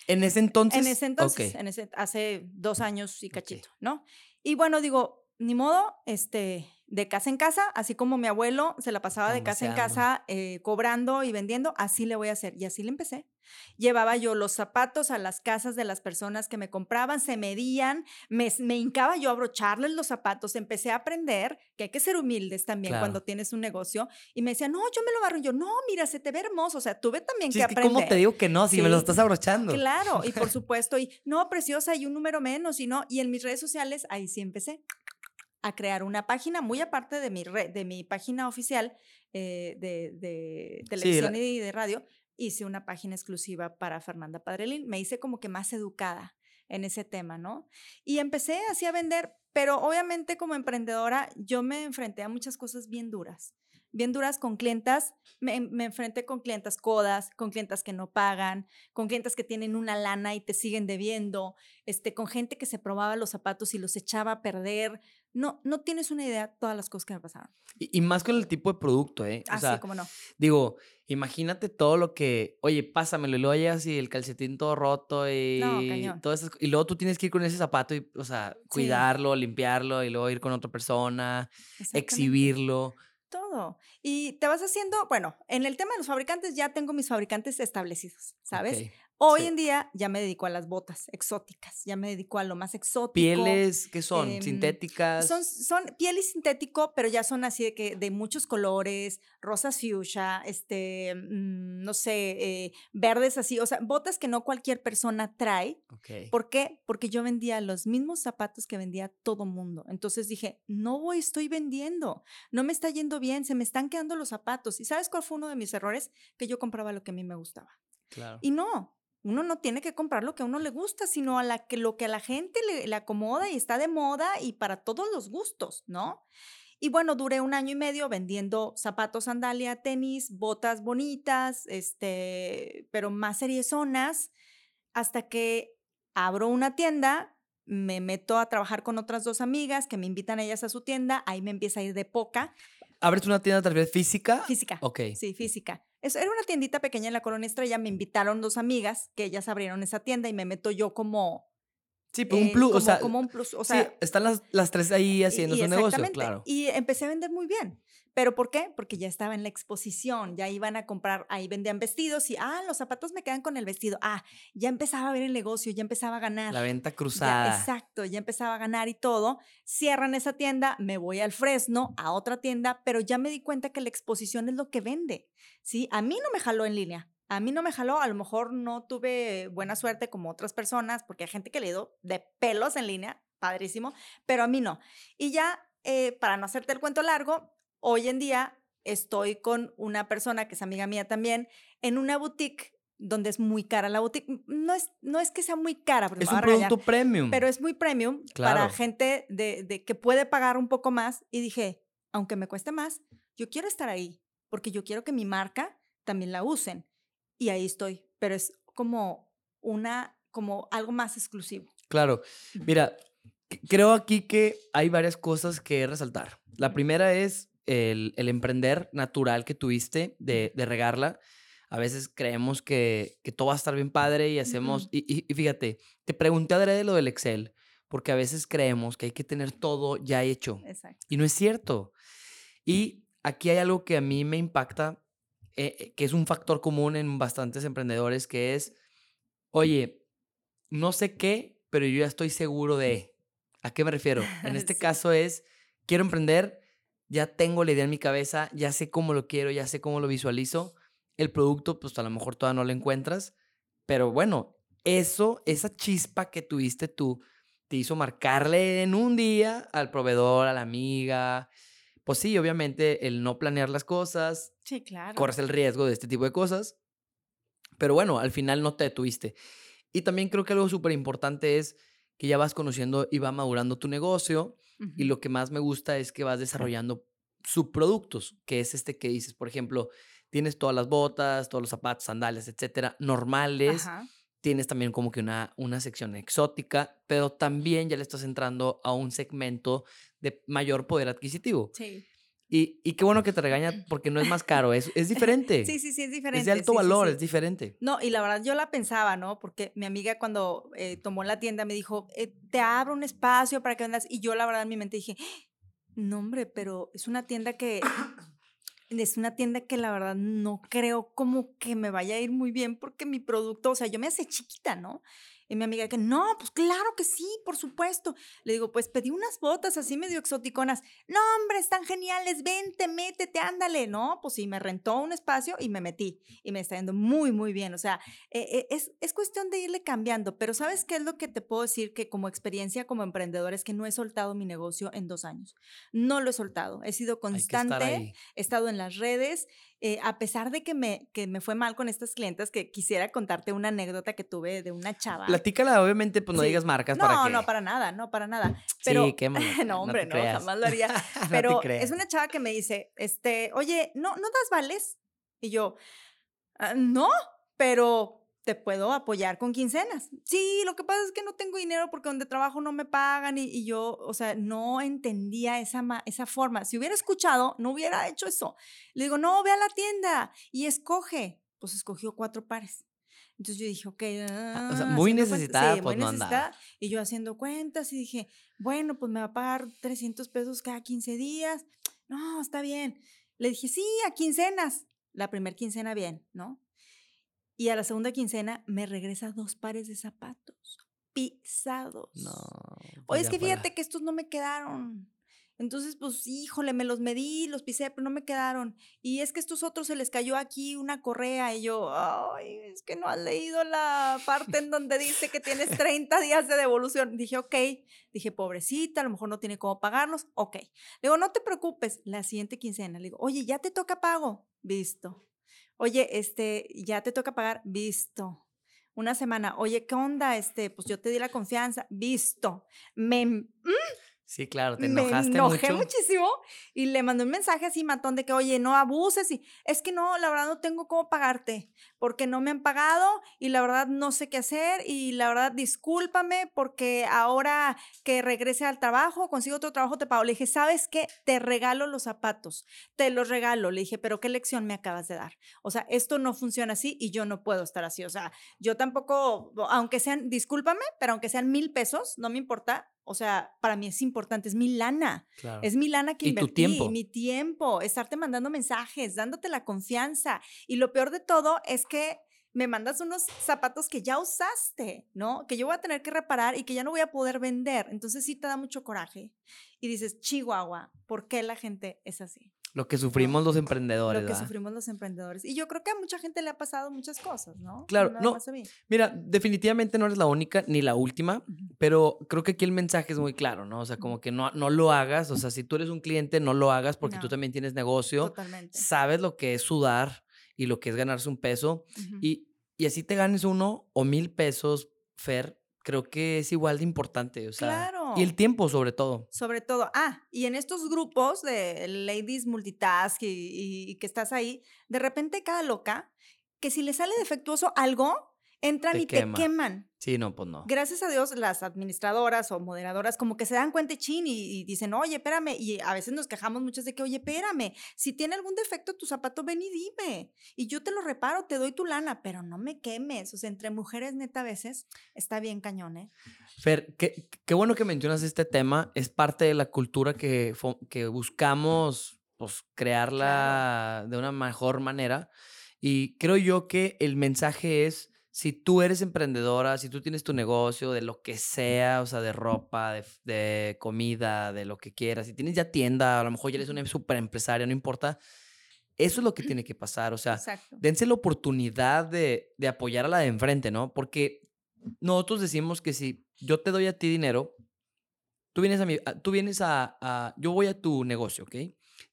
En ese entonces. En ese entonces, en ese, hace dos años y cachito, ¿no? Y bueno, digo, ni modo, este, de casa en casa, así como mi abuelo se la pasaba de casa en casa eh, cobrando y vendiendo, así le voy a hacer. Y así le empecé. Llevaba yo los zapatos a las casas de las personas que me compraban, se medían, me, me hincaba yo a abrocharles los zapatos, empecé a aprender que hay que ser humildes también cuando tienes un negocio. Y me decían, no, yo me lo barro. yo, no, mira, se te ve hermoso. O sea, tuve también que aprender. ¿Cómo te digo que no si me lo estás abrochando? Claro, y por supuesto, y no, preciosa, y un número menos, y no. Y en mis redes sociales, ahí sí empecé a crear una página muy aparte de mi, de mi página oficial eh, de, televisión y de radio. Hice una página exclusiva para Fernanda Padrelín. Me hice como que más educada en ese tema, ¿no? Y empecé así a vender, pero obviamente como emprendedora yo me enfrenté a muchas cosas bien duras bien duras con clientas. Me, me, enfrenté con clientas codas, con clientas que no pagan, con clientas que tienen una lana y te siguen debiendo, este, con gente que se probaba los zapatos y los echaba a perder. No, no tienes una idea de todas las cosas que me pasaron. Y, más con el tipo de producto, ¿eh? O ah, sí, cómo no. Digo, imagínate todo lo que, oye, pásamelo y luego llegas y el calcetín todo roto y todo eso. Y luego tú tienes que ir con ese zapato y, o sea, cuidarlo, limpiarlo y luego ir con otra persona, exhibirlo todo. Y te vas haciendo, bueno, en el tema de los fabricantes ya tengo mis fabricantes establecidos, ¿sabes? Hoy en día ya me dedico a las botas exóticas, ya me dedico a lo más exótico. ¿Pieles qué son? Em, ¿Sintéticas? Son, son piel y sintético, pero ya son así de que de muchos colores, rosas fuchsia, este, mm, no sé, eh, verdes así, o sea, botas que no cualquier persona trae. ¿Por qué? Porque yo vendía los mismos zapatos que vendía todo mundo. Entonces dije, no voy, estoy vendiendo, no me está yendo bien, se me están quedando los zapatos. ¿Y sabes cuál fue uno de mis errores? Que yo compraba lo que a mí me gustaba. Claro. Y no, uno no tiene que comprar lo que a uno le gusta, sino a la que, lo que a la gente le, acomoda y está de moda y para todos los gustos, ¿no? Y bueno, duré un año y medio vendiendo zapatos, sandalia, tenis, botas bonitas, este, pero más seriezonas, hasta que abro una tienda, me meto a trabajar con otras dos amigas que me invitan ellas a su tienda, ahí me empieza a ir de poca. ¿Abres una tienda tal vez física? Física. Ok. Sí, física era una tiendita pequeña en la Colonia Estrella. Me invitaron dos amigas que ellas abrieron esa tienda y me meto yo como. Sí, pues, un plus, como, o sea. Como un plus, o sea. Sí, están las, las tres ahí haciendo su negocio, claro. Y empecé a vender muy bien. ¿Pero por qué? Porque ya estaba en la exposición, ya iban a comprar, ahí vendían vestidos y, ah, los zapatos me quedan con el vestido. Ah, ya empezaba a ver el negocio, ya empezaba a ganar. La venta Ya, cruzada. exacto, ya empezaba a ganar y todo. Cierran esa tienda, me voy al Fresno, a otra tienda, pero ya me di cuenta que la exposición es lo que vende. ¿sí? A mí no me jaló en línea. A mí no me jaló, a lo mejor no tuve buena suerte como otras personas, porque hay gente que le dio de pelos en línea, padrísimo, pero a mí no. Y ya, eh, para no hacerte el cuento largo, hoy en día estoy con una persona que es amiga mía también, en una boutique donde es muy cara la boutique. No es, no es que sea muy cara, Es un regañar, producto premium. pero es muy premium para gente de, de que puede pagar un poco más. Y dije, aunque me cueste más, yo quiero estar ahí, porque yo quiero que mi marca también la usen. Y ahí estoy, pero es como una, como algo más exclusivo. Claro. Mira, creo aquí que hay varias cosas que resaltar. La primera es el, el emprender natural que tuviste de, de regarla. A veces creemos que, que todo va a estar bien padre y hacemos... Y, y- y fíjate, te pregunté adrede lo del Excel, porque a veces creemos que hay que tener todo ya hecho. Exacto. Y no es cierto. Y aquí hay algo que a mí me impacta, eh, eh, que es un factor común en bastantes emprendedores, que es, oye, no sé qué, pero yo ya estoy seguro de. ¿A qué me refiero? En este Sí. caso es, quiero emprender, ya tengo la idea en mi cabeza, ya sé cómo lo quiero, ya sé cómo lo visualizo. El producto, pues a lo mejor todavía no lo encuentras, pero bueno, eso, esa chispa que tuviste tú, te hizo marcarle en un día al proveedor, a la amiga. Pues sí, obviamente el no planear las cosas, Sí, claro. corres el riesgo de este tipo de cosas, pero bueno, al final no te detuviste. Y también creo que algo súper importante es que ya vas conociendo y va madurando tu negocio y lo que más me gusta es que vas desarrollando subproductos, que es este que dices, por ejemplo, tienes todas las botas, todos los zapatos, sandalias, etcétera, normales, Ajá. tienes también como que una, una sección exótica, pero también ya le estás entrando a un segmento de mayor poder adquisitivo. Sí. Y, y qué bueno que te regaña porque no es más caro, es, es diferente. Sí, sí, sí, es diferente. es de alto sí, sí, valor, sí. es diferente. No, y la verdad yo la pensaba, ¿no? Porque mi amiga cuando eh, tomó la tienda me dijo, eh, te abro un espacio para que vendas. Y yo la verdad en mi mente dije, no hombre, pero es una tienda que, es una tienda que la verdad no creo como que me vaya a ir muy bien porque mi producto, o sea, yo me hace chiquita, ¿no? Y mi amiga que, no, pues claro que sí, por supuesto. Le digo, pues pedí unas botas así medio exoticonas. No, hombre, están geniales, vente, métete, ándale. No, pues sí, me rentó un espacio y me metí. Y me está yendo muy, muy bien. O sea, eh, eh, es, es cuestión de irle cambiando. Pero ¿sabes qué es lo que te puedo decir? Que como experiencia como emprendedor es que no he soltado mi negocio en dos años. No lo he soltado. He sido constante he estado en las redes, eh, a pesar de que me, que me fue mal con estas clientes, que quisiera contarte una anécdota que tuve de una chava. Platícala, obviamente, pues no Sí. digas marcas No, para que... no, para nada, no, para nada. Pero, sí, quémala, no, hombre, no, jamás lo haría. No te Pero es una chava que me dice, este, oye, ¿no, ¿no das vales? Y yo, "Ah, no, pero te puedo apoyar con quincenas. Sí, lo que pasa es que no tengo dinero porque donde trabajo no me pagan y, y yo, o sea, no entendía esa, esa forma. Si hubiera escuchado, no hubiera hecho eso. Le digo, no, ve a la tienda y escoge. Pues escogió cuatro pares. Entonces yo dije, ok. Ah, o sea, ah, muy necesitada, Sí, pues, muy no andaba. necesitada. Y yo haciendo cuentas y dije, bueno, pues me va a pagar 300 pesos cada 15 días. No, está bien. Le dije, sí, a quincenas. La primera quincena bien, ¿no? Y a la segunda quincena me regresa dos pares de zapatos pisados. No. Oye, es que fíjate que estos no me quedaron. Entonces, pues, híjole, me los medí, los pisé, pero no me quedaron. Y es que estos otros se les cayó aquí una correa y yo, ay, es que no has leído la parte en donde dice que tienes 30 días de devolución. Dije, ok, dije, pobrecita, a lo mejor no tiene cómo pagarlos. Ok. Le digo, no te preocupes, la siguiente quincena. Le digo, oye, ya te toca pago. Visto. Oye, este, ya te toca pagar. Visto. Una semana, oye, ¿qué onda? Este, pues yo te di la confianza. Visto. Me, Sí, claro, te me enojaste enojé mucho. muchísimo y le mandé un mensaje así matón de que, oye, no abuses y es que no, la verdad no tengo cómo pagarte porque no me han pagado y la verdad no sé qué hacer y la verdad discúlpame porque ahora que regrese al trabajo, consigo otro trabajo, te pago. Le dije, ¿sabes qué? Te regalo los zapatos, te los regalo. Le dije, pero ¿qué lección me acabas de dar? O sea, esto no funciona así y yo no puedo estar así. O sea, yo tampoco, aunque sean, discúlpame, pero aunque sean mil pesos, no me importa, O sea, para mí es importante, es mi lana. Claro. Es mi lana que Y tu invertí, tiempo. mi tiempo, estarte mandando mensajes, dándote la confianza. Y lo peor de todo es que me mandas unos zapatos que ya usaste, ¿no? Que yo voy a tener que reparar y que ya no voy a poder vender. Entonces sí te da mucho coraje. Y dices, Chihuahua, ¿por qué la gente es así? Lo que sufrimos los emprendedores. Lo que ¿verdad? sufrimos los emprendedores. Y yo creo que a mucha gente le ha pasado muchas cosas, ¿no? Claro, no. más a mí. Mira, definitivamente no eres la única ni la última, pero creo que aquí el mensaje es muy claro, ¿no? O sea, como que no, no lo hagas, o sea, si tú eres un cliente, no lo hagas porque tú también tienes negocio, Totalmente. sabes lo que es sudar y lo que es ganarse un peso y, y así te ganes uno o mil pesos, Fer, creo que es igual de importante, o sea, Claro. y el tiempo sobre todo. Sobre todo, ah, y en estos grupos de ladies multitask y, y- y que estás ahí, de repente cada loca, que si le sale defectuoso algo, entran Te y quema. te queman. Sí, no, pues no. Gracias a Dios, las administradoras o moderadoras como que se dan cuenta chin y, y dicen, oye, espérame. Y a veces nos quejamos muchas de que, oye, espérame, si tiene algún defecto tu zapato, ven y dime. Y yo te lo reparo, te doy tu lana, pero no me quemes. O sea, entre mujeres, neta, a veces está bien cañón, ¿eh? Fer, qué, qué bueno que mencionas este tema. Es parte de la cultura que, que buscamos pues, crearla de una mejor manera. Y creo yo que el mensaje es, si tú eres emprendedora, si tú tienes tu negocio de lo que sea, o sea, de ropa, de, de comida, de lo que quieras, si tienes ya tienda, a lo mejor ya eres una super empresaria, no importa, eso es lo que tiene que pasar. O sea, Exacto. dense la oportunidad de, de apoyar a la de enfrente, ¿no? Porque nosotros decimos que si yo te doy a ti dinero, tú vienes a mi, tú vienes a, a- yo voy a tu negocio, ¿ok?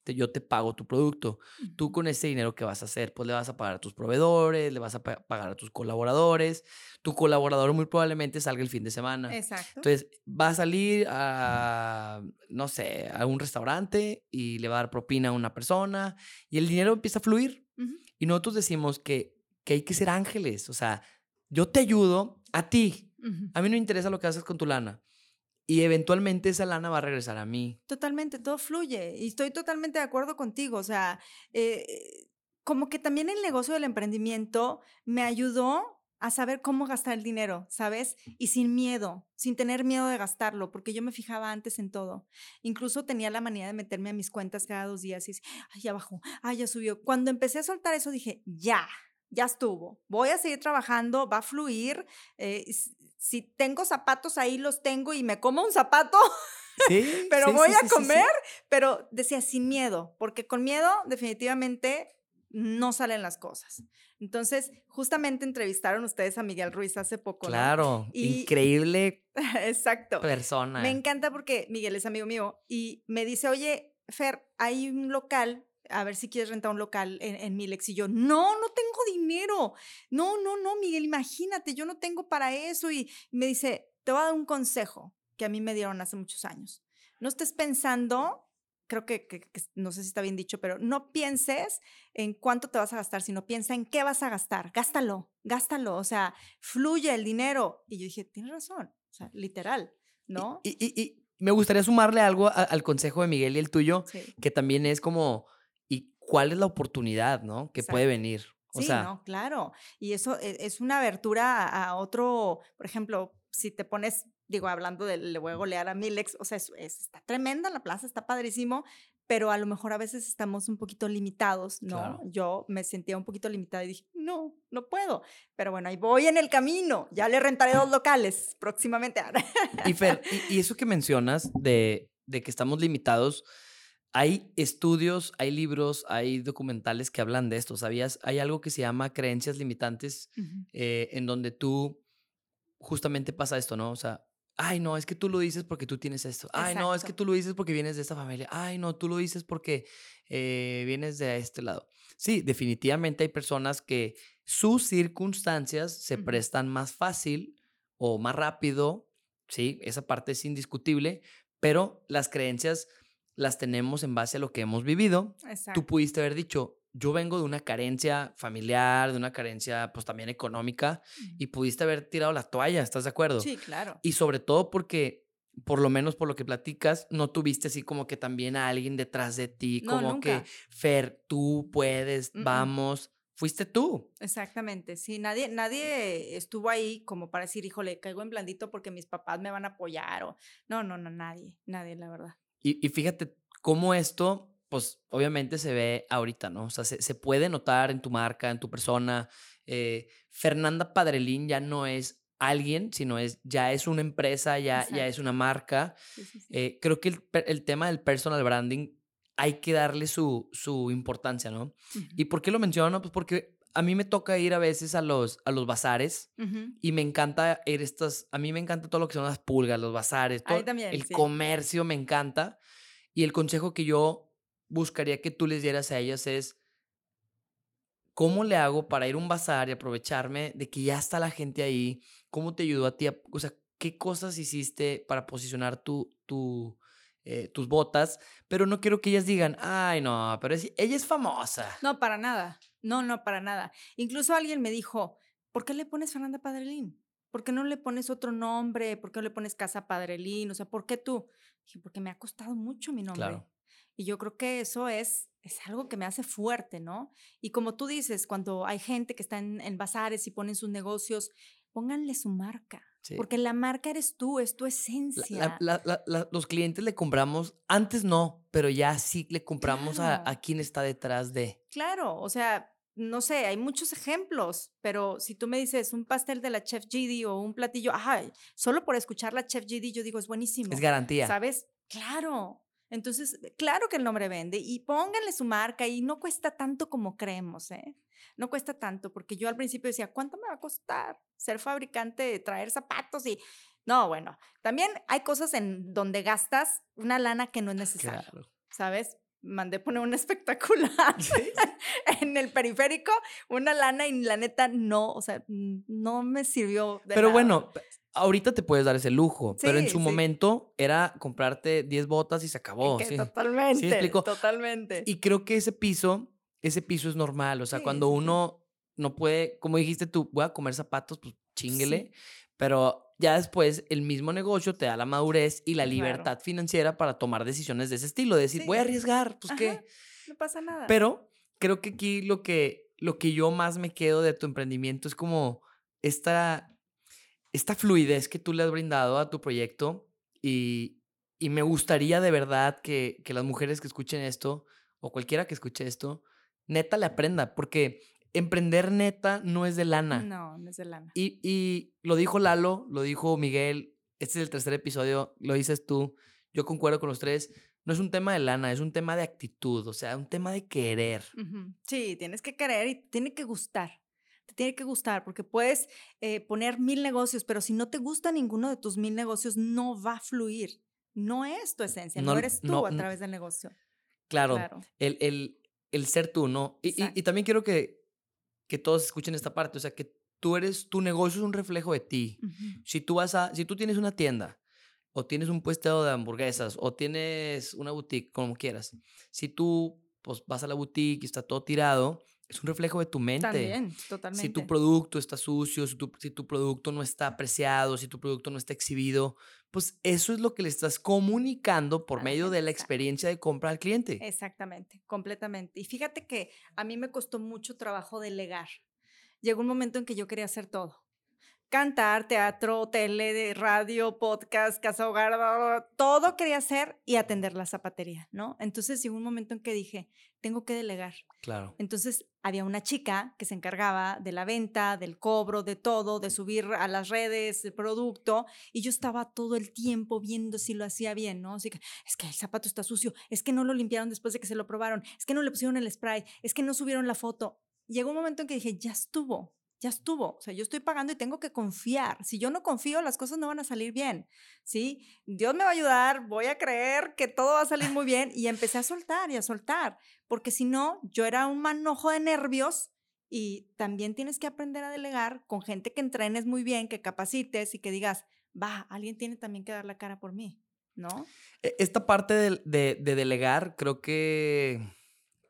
Te- yo te pago tu producto. Tú con ese dinero que vas a hacer, pues le vas a pagar a tus proveedores, le vas a pa- pagar a tus colaboradores. Tu colaborador muy probablemente salga el fin de semana. Exacto. Entonces va a salir a, no sé, a un restaurante y le va a dar propina a una persona y el dinero empieza a fluir. Y nosotros decimos que, que hay que ser ángeles. O sea, yo te ayudo a ti. A mí no me interesa lo que haces con tu lana. Y eventualmente esa lana va a regresar a mí. Totalmente, todo fluye y estoy totalmente de acuerdo contigo. O sea, eh, como que también el negocio del emprendimiento me ayudó a saber cómo gastar el dinero, ¿sabes? Y sin miedo, sin tener miedo de gastarlo, porque yo me fijaba antes en todo. Incluso tenía la manía de meterme a mis cuentas cada dos días y decir, ay, ya bajó, ay, ya subió. Cuando empecé a soltar eso dije, ya, ya estuvo, voy a seguir trabajando, va a fluir. eh, si tengo zapatos ahí, los tengo y me como un zapato, Sí, pero sí, voy sí, a comer, pero decía sin miedo, porque con miedo definitivamente no salen las cosas. Entonces, justamente entrevistaron ustedes a Miguel Ruiz hace poco, ¿no? Claro, Y- increíble Exacto. persona. Me encanta porque Miguel es amigo mío y me dice, oye, Fer, hay un local, a ver si quieres rentar un local en, en Milex. Y yo, no, no tengo dinero. No, no, no, Miguel, imagínate, yo no tengo para eso. Y me dice, te voy a dar un consejo que a mí me dieron hace muchos años. No estés pensando, creo que, que- que no sé si está bien dicho, pero no pienses en cuánto te vas a gastar, sino piensa en qué vas a gastar. Gástalo, gástalo. O sea, fluye el dinero. Y yo dije, tienes razón. O sea, literal, ¿no? Y, y- y me gustaría sumarle algo a- al consejo de Miguel y el tuyo, Sí. que también es como, ¿y cuál es la oportunidad, no? Que puede Exacto. venir. O sí, sea, no, claro. Y eso e- es una abertura a, a otro, por ejemplo, si te pones, digo, hablando de le voy a golear a Milex, o sea, es, es- está tremenda la plaza, está padrísimo, pero a lo mejor a veces estamos un poquito limitados, ¿no? Claro. Yo me sentía un poquito limitada y dije, no, no puedo. Pero bueno, ahí voy en el camino, ya le rentaré dos locales próximamente. Y Fer, y, y eso que mencionas de, de que estamos limitados, hay estudios, hay libros, hay documentales que hablan de esto, ¿sabías? Hay algo que se llama creencias limitantes, eh, en donde tú justamente pasa esto, ¿no? O sea, ay, no, es que tú lo dices porque tú tienes esto. Ay, no, es que tú lo dices porque vienes de esta familia. Ay, no, tú lo dices porque eh, vienes de este lado. Sí, definitivamente hay personas que sus circunstancias se prestan más fácil o más rápido, sí, esa parte es indiscutible, pero las creencias las tenemos en base a lo que hemos vivido. Exacto. Tú pudiste haber dicho, yo vengo de una carencia familiar, de una carencia pues también económica, y pudiste haber tirado la toalla, ¿estás de acuerdo? Sí, claro. Y sobre todo porque, por lo menos por lo que platicas, no tuviste así como que también a alguien detrás de ti, No, como nunca. que, Fer, tú puedes, Mm, mm. vamos. fuiste tú. Exactamente, sí, nadie, nadie estuvo ahí como para decir, híjole, caigo en blandito porque mis papás me van a apoyar o no, no, no, nadie, nadie, la verdad. Y, y fíjate cómo esto, pues obviamente se ve ahorita, ¿no? O sea, se, se puede notar en tu marca, en tu persona. Eh, Fernanda Padrelín ya no es alguien, sino es, ya es una empresa, ya, ya es una marca. Sí, sí, sí. Eh, creo que el, el tema del personal branding hay que darle su, su importancia, ¿no? ¿Y por qué lo menciono? Pues porque a mí me toca ir a veces a los, a los bazares y me encanta ir estas, a mí me encanta todo lo que son las pulgas, los bazares, todo también, el sí. comercio me encanta. Y el consejo que yo buscaría que tú les dieras a ellas es, ¿cómo le hago para ir a un bazar y aprovecharme de que ya está la gente ahí? ¿Cómo te ayudó a ti? a- o sea, ¿qué cosas hiciste para posicionar tu, tu, eh, tus botas? Pero no quiero que ellas digan, ay, no, pero es- ella es famosa. No, para nada. No, no, para nada. Incluso alguien me dijo, ¿por qué le pones Fernanda Padrelín? ¿Por qué no le pones otro nombre? ¿Por qué no le pones Casa Padrelín? O sea, ¿por qué tú? Dije, porque me ha costado mucho mi nombre. Claro. Y yo creo que eso es, es algo que me hace fuerte, ¿no? Y como tú dices, cuando hay gente que está en, en bazares y ponen sus negocios, pónganle su marca. Sí. Porque la marca eres tú, es tu esencia. la- la- la- los clientes le compramos, antes no, pero ya sí le compramos a, a Claro. quien está detrás de. Claro, o sea, no sé, hay muchos ejemplos, pero si tú me dices un pastel de la Chef GD o un platillo, ajá, solo por escuchar la Chef GD yo digo, es buenísimo. Es garantía. ¿Sabes? Claro. Entonces, claro que el nombre vende y pónganle su marca y no cuesta tanto como creemos, ¿eh? No cuesta tanto, porque yo al principio decía, ¿cuánto me va a costar ser fabricante, traer zapatos y... No, bueno, también hay cosas en donde gastas una lana que no es necesaria, Claro. ¿sabes? Mandé poner un espectacular en el periférico, una lana y la neta no, o sea, no me sirvió de Pero nada. bueno, ahorita te puedes dar ese lujo, pero en su sí. momento era comprarte 10 botas y se acabó. Que sí. Totalmente, totalmente. Y creo que ese piso, ese piso es normal. O sea, cuando uno no puede, como dijiste tú, voy a comer zapatos, pues chinguele. Pero ya después el mismo negocio te da la madurez y la Claro. libertad financiera para tomar decisiones de ese estilo. De decir, voy a arriesgar, pues qué. No pasa nada. Pero creo que aquí lo que, lo que yo más me quedo de tu emprendimiento es como esta, esta fluidez que tú le has brindado a tu proyecto y, y me gustaría de verdad que, que las mujeres que escuchen esto o cualquiera que escuche esto, neta le aprenda, porque emprender neta no es de lana. No, no es de lana. Y, y lo dijo Lalo, lo dijo Miguel, este es el tercer episodio, lo dices tú, yo concuerdo con los tres, no es un tema de lana, es un tema de actitud, o sea, un tema de querer. Sí, tienes que querer y tiene que gustar. Te tiene que gustar porque puedes eh, poner mil negocios, pero si no te gusta ninguno de tus mil negocios, no va a fluir. No es tu esencia, no, No- eres tú no- a través del negocio. Claro, Claro. El, el, el ser tú, ¿no? Y, y- también quiero que, que todos escuchen esta parte, o sea, que tú eres, tu negocio es un reflejo de ti. Si tú vas a, si tú tienes una tienda, o tienes un puesteo de hamburguesas, o tienes una boutique, como quieras, si tú pues, vas a la boutique y está todo tirado, es un reflejo de tu mente. También, totalmente. Si tu producto está sucio, si tu, si tu producto no está apreciado, si tu producto no está exhibido, pues eso es lo que le estás comunicando por medio de la experiencia de compra al cliente. Exactamente, completamente. Y fíjate que a mí me costó mucho trabajo delegar. Llegó un momento en que yo quería hacer todo. Cantar, teatro, tele, radio, podcast, casa hogar, bla, bla, bla, todo quería hacer y atender la zapatería, ¿no? Entonces llegó un momento en que dije, tengo que delegar. Claro. Entonces había una chica que se encargaba de la venta, del cobro, de todo, de subir a las redes el producto y yo estaba todo el tiempo viendo si lo hacía bien, ¿no? Así que es que el zapato está sucio, es que no lo limpiaron después de que se lo probaron, es que no le pusieron el spray, es que no subieron la foto. Llegó un momento en que dije, ya estuvo, ya estuvo. O sea, yo estoy pagando y tengo que confiar. Si yo no confío, las cosas no van a salir bien, ¿sí? Dios me va a ayudar, voy a creer que todo va a salir muy bien y empecé a soltar y a soltar porque si no, yo era un manojo de nervios y también tienes que aprender a delegar con gente que entrenes muy bien, que capacites y que digas, va, alguien tiene también que dar la cara por mí, ¿no? E- Esta parte del- de, de delegar, creo que,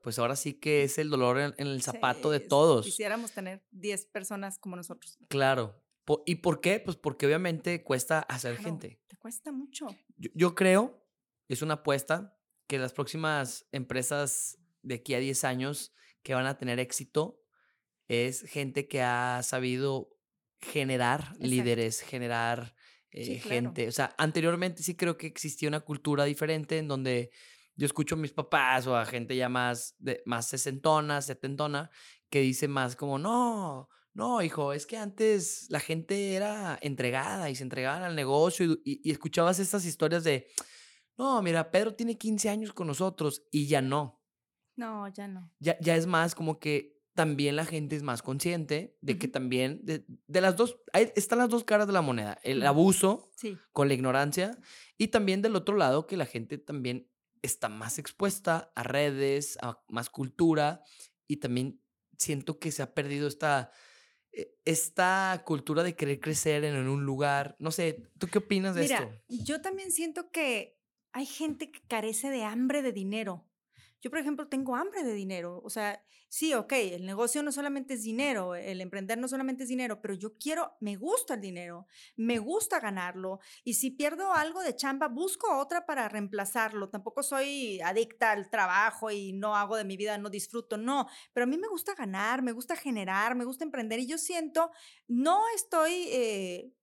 pues ahora sí que es el dolor en, en el zapato de Sí, todos. Quisiéramos tener 10 personas como nosotros. Claro. ¿Y por qué? Pues porque obviamente cuesta hacer Claro, gente. Te cuesta mucho. Yo, yo creo, es una apuesta, que las próximas empresas de aquí a 10 años que van a tener éxito es gente que ha sabido generar Exacto. líderes, generar eh, Sí, claro. gente. O sea, anteriormente sí creo que existía una cultura diferente en donde yo escucho a mis papás o a gente ya más, de, más sesentona, setentona, que dice más como, no, no, hijo, es que antes la gente era entregada y se entregaban al negocio y, y- y escuchabas estas historias de, no, mira, Pedro tiene 15 años con nosotros y ya no. No, ya no. Ya, ya es más como que también la gente es más consciente de que también, de, de las dos, están las dos caras de la moneda, el abuso Sí. con la ignorancia y también del otro lado que la gente también está más expuesta a redes, a más cultura y también siento que se ha perdido esta, eh, esta cultura de querer crecer en, en un lugar. No sé, ¿tú qué opinas de Mira, esto? yo también siento que hay gente que carece de hambre de dinero. Yo, por ejemplo, tengo hambre de dinero. O sea, sí, ok, el negocio no solamente es dinero, el emprender no solamente es dinero, pero yo quiero, me gusta el dinero, me gusta ganarlo. Y si pierdo algo de chamba, busco otra para reemplazarlo. Tampoco soy adicta al trabajo y no hago de mi vida, no disfruto, no. Pero a mí me gusta ganar, me gusta generar, me gusta emprender. Y yo siento, no estoy... eh,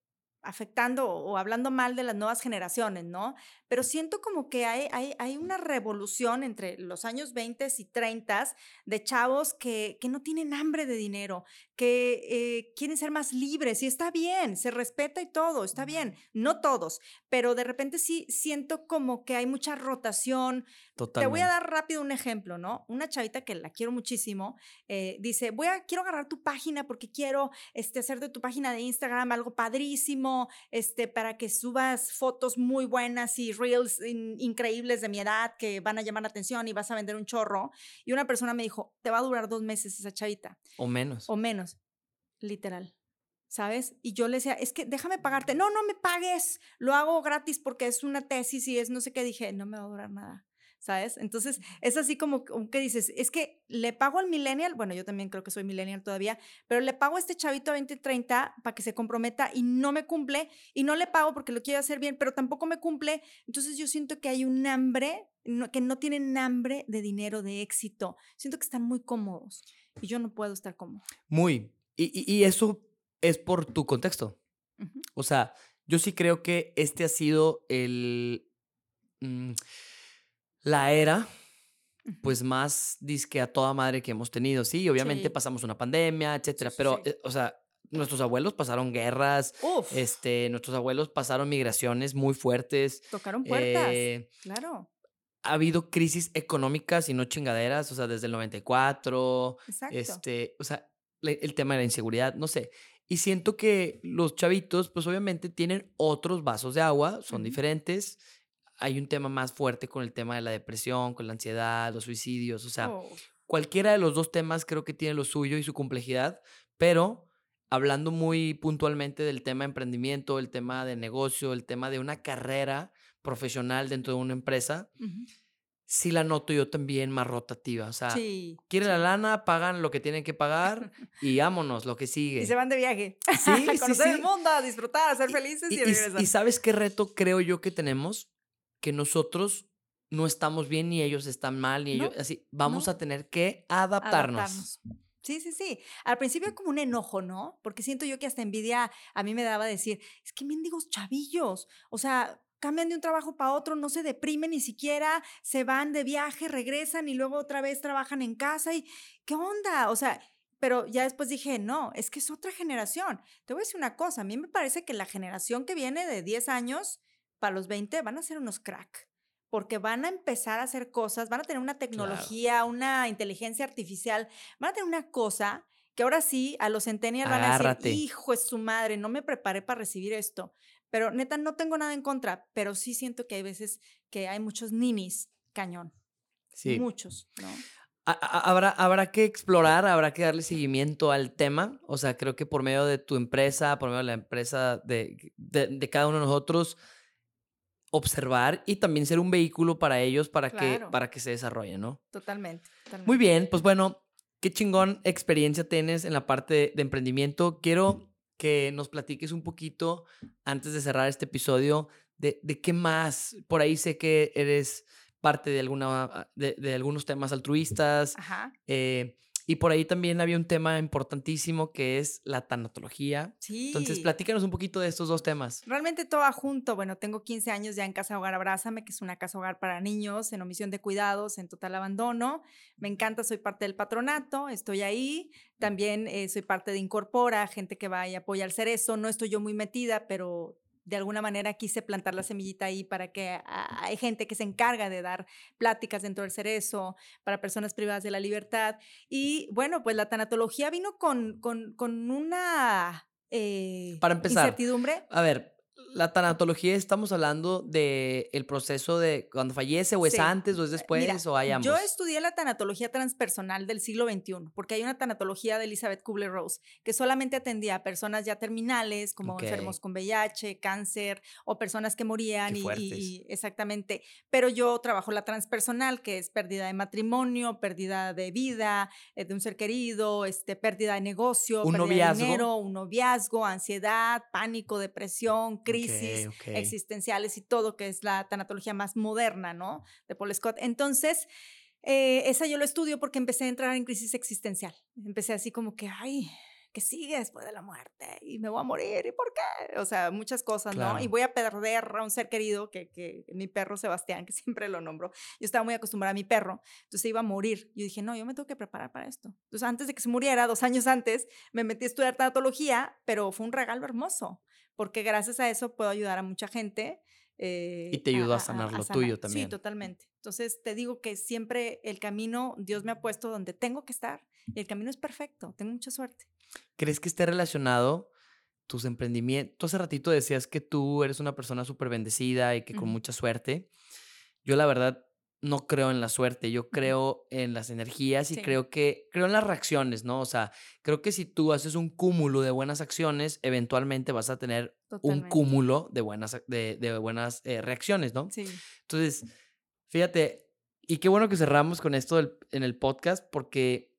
afectando o hablando mal de las nuevas generaciones, ¿no? Pero siento como que hay, hay, hay una revolución entre los años 20 y 30 de chavos que, que no tienen hambre de dinero, que eh, quieren ser más libres y está bien, se respeta y todo, está bien, no todos, pero de repente sí siento como que hay mucha rotación. Te voy Totalmente. a dar rápido un ejemplo, ¿no? Una chavita que la quiero muchísimo eh, dice, voy a, quiero agarrar tu página porque quiero este, hacer de tu página de Instagram algo padrísimo, este, para que subas fotos muy buenas y reels in- increíbles de mi edad que van a llamar la atención y vas a vender un chorro. Y una persona me dijo, te va a durar dos meses esa chavita O menos. o menos, literal. ¿Sabes? Y yo le decía, es que déjame pagarte. No, no me pagues. Lo hago gratis porque es una tesis y es no sé qué. Dije, no me va a durar nada. ¿Sabes? Entonces, es así como, que dices, es que le pago al millennial, bueno, yo también creo que soy millennial todavía, pero le pago a este chavito 2030 para que se comprometa y no me cumple, y no le pago porque lo quiero hacer bien, pero tampoco me cumple. Entonces, yo siento que hay un hambre, no- que no tienen hambre de dinero, de éxito. Siento que están muy cómodos y yo no puedo estar cómodo. Muy. Y, y- y eso es por tu contexto. O sea, yo sí creo que este ha sido el. mm, la era, pues más disque a toda madre que hemos tenido. Sí, obviamente Sí. pasamos una pandemia, etcétera. pero, sí. eh, o sea, nuestros abuelos pasaron guerras, Uf, este, nuestros abuelos pasaron migraciones muy fuertes. tocaron puertas. eh, claro, ha habido crisis económicas y no chingaderas, o sea, desde el 94, exacto. este, o sea, le- el tema de la inseguridad, no sé. Y siento que los chavitos, pues obviamente tienen otros vasos de agua, son diferentes. Hay un tema más fuerte con el tema de la depresión, con la ansiedad, los suicidios, o sea, Oh, cualquiera de los dos temas creo que tiene lo suyo y su complejidad, pero hablando muy puntualmente del tema de emprendimiento, el tema de negocio, el tema de una carrera profesional dentro de una empresa, ujú. sí la noto yo también más rotativa. O sea, sí. quieren la sí. lana, pagan lo que tienen que pagar y vámonos, lo que sigue. Y se van de viaje. Sí, a sí, conocer el sí. mundo, a disfrutar, a ser felices y, y, y- y sabes qué reto creo yo que tenemos? Que nosotros no estamos bien, ni ellos están mal, ni No, ellos así. Vamos no. a tener que adaptarnos. adaptarnos. Sí, sí, sí. Al principio como un enojo, ¿no? Porque siento yo que hasta envidia a mí me daba decir, es que mendigos chavillos, o sea, cambian de un trabajo para otro, no se deprimen ni siquiera, se van de viaje, regresan y luego otra vez trabajan en casa y ¿qué onda? O sea, pero ya después dije, no, es que es otra generación. Te voy a decir una cosa, a mí me parece que la generación que viene de 10 años para los 20 van a ser unos crack porque van a empezar a hacer cosas, van a tener una tecnología, una inteligencia artificial, van a tener una cosa que ahora sí a los centennials van a decir, hijo es su madre, no me preparé para recibir esto. Pero neta, no tengo nada en contra, pero sí siento que hay veces que hay muchos ninis cañón. Sí. Muchos, ¿no? Habrá, habrá que explorar, habrá que darle seguimiento al tema. O sea, creo que por medio de tu empresa, por medio de la empresa de, de- de cada uno de nosotros, observar y también ser un vehículo para ellos para, que, para que se desarrollen, ¿no? Totalmente. totalmente. Muy bien, pues bueno, qué chingón experiencia tienes en la parte de, de emprendimiento. Quiero que nos platiques un poquito, antes de cerrar este episodio, de, de qué más. Por ahí sé que eres parte de, alguna, de, de algunos temas altruistas. Ajá. Eh, Y por ahí también había un tema importantísimo que es la tanatología. Sí. Entonces, platícanos un poquito de estos dos temas. Realmente todo va junto. Bueno, tengo 15 años ya en Casa Hogar Abrázame, que es una casa hogar para niños en omisión de cuidados, en total abandono. Me encanta, soy parte del patronato, estoy ahí. También eh, soy parte de Incorpora, gente que va y apoya al cerezo. No estoy yo muy metida, pero de alguna manera quise plantar la semillita ahí para que hay gente que se encarga de dar pláticas dentro del cerezo para personas privadas de la libertad. Y bueno, pues la tanatología vino con, con, con una eh, para empezar, incertidumbre. A ver, la tanatología estamos hablando del el proceso de cuando fallece o es antes o es después o hay ambos. Yo estudié la tanatología transpersonal del siglo XXI porque hay una tanatología de Elizabeth Kubler-Rose que solamente atendía a personas ya terminales como enfermos con VIH, cáncer o personas que morían y, exactamente. Pero yo trabajo la transpersonal que es pérdida de matrimonio, pérdida de vida, eh, de un ser querido, este, pérdida de negocio, un pérdida noviazgo. de dinero, un noviazgo, ansiedad, pánico, depresión, crisis existenciales y todo, que es la tanatología más moderna, ¿no? De Paul Scott. Entonces, eh, esa yo lo estudio porque empecé a entrar en crisis existencial. Empecé así como que, ay, ¿qué sigue después de la muerte? Y me voy a morir, ¿y por qué? O sea, muchas cosas, ¿no? Y voy a perder a un ser querido, que, que mi perro Sebastián, que siempre lo nombro. Yo estaba muy acostumbrada a mi perro, entonces iba a morir. Yo dije, no, yo me tengo que preparar para esto. Entonces, antes de que se muriera, dos años antes, me metí a estudiar tanatología, pero fue un regalo hermoso porque gracias a eso puedo ayudar a mucha gente. Eh, y te ayudó a, sanar lo tuyo también. Sí, totalmente. Entonces te digo que siempre el camino, Dios me ha puesto donde tengo que estar y el camino es perfecto. Tengo mucha suerte. ¿Crees que esté relacionado tus emprendimientos? Hace ratito decías que tú eres una persona súper bendecida y que con mucha suerte. Yo la verdad no creo en la suerte, yo creo en las energías y creo que creo en las reacciones, ¿no? O sea, creo que si tú haces un cúmulo de buenas acciones, eventualmente vas a tener un cúmulo de buenas, de, buenas eh, reacciones, ¿no? Sí. Entonces, fíjate, y qué bueno que cerramos con esto en el podcast porque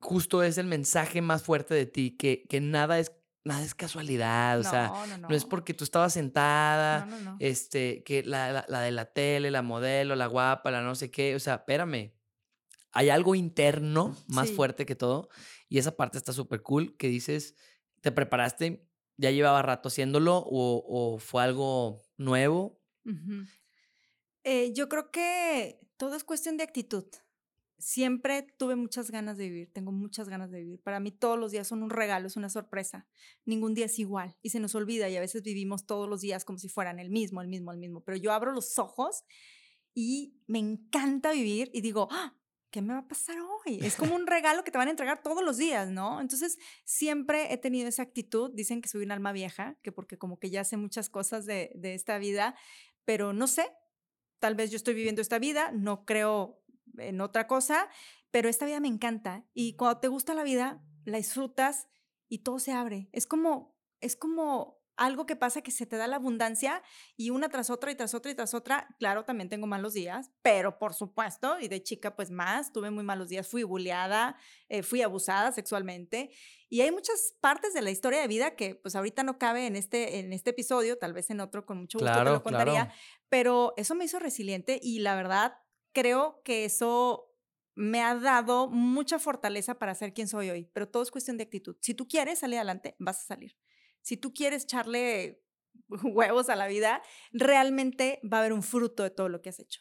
justo es el mensaje más fuerte de ti, que, que nada es nada es casualidad, o sea, no, es porque tú estabas sentada, este, que la, la, de la tele, la modelo, la guapa, la no sé qué, o sea, espérame, hay algo interno más fuerte que todo y esa parte está súper cool que dices, te preparaste, ya llevaba rato haciéndolo o, fue algo nuevo. Eh, yo creo que todo es cuestión de actitud siempre tuve muchas ganas de vivir, tengo muchas ganas de vivir. Para mí todos los días son un regalo, es una sorpresa. Ningún día es igual y se nos olvida y a veces vivimos todos los días como si fueran el mismo, el mismo, el mismo. Pero yo abro los ojos y me encanta vivir y digo, ¡Ah! ¿qué me va a pasar hoy? Es como un regalo que te van a entregar todos los días, ¿no? Entonces, siempre he tenido esa actitud. Dicen que soy un alma vieja, que porque como que ya sé muchas cosas de, de esta vida, pero no sé, tal vez yo estoy viviendo esta vida, no creo en otra cosa, pero esta vida me encanta y cuando te gusta la vida, la disfrutas y todo se abre. Es como, es como algo que pasa que se te da la abundancia y una tras otra y tras otra y tras otra. Claro, también tengo malos días, pero por supuesto, y de chica pues más, tuve muy malos días, fui bulleada, eh, fui abusada sexualmente y hay muchas partes de la historia de vida que pues ahorita no cabe en este, en este episodio, tal vez en otro con mucho gusto te lo contaría, pero eso me hizo resiliente y la verdad creo que eso me ha dado mucha fortaleza para ser quien soy hoy, pero todo es cuestión de actitud. Si tú quieres salir adelante, vas a salir. Si tú quieres echarle huevos a la vida, realmente va a haber un fruto de todo lo que has hecho.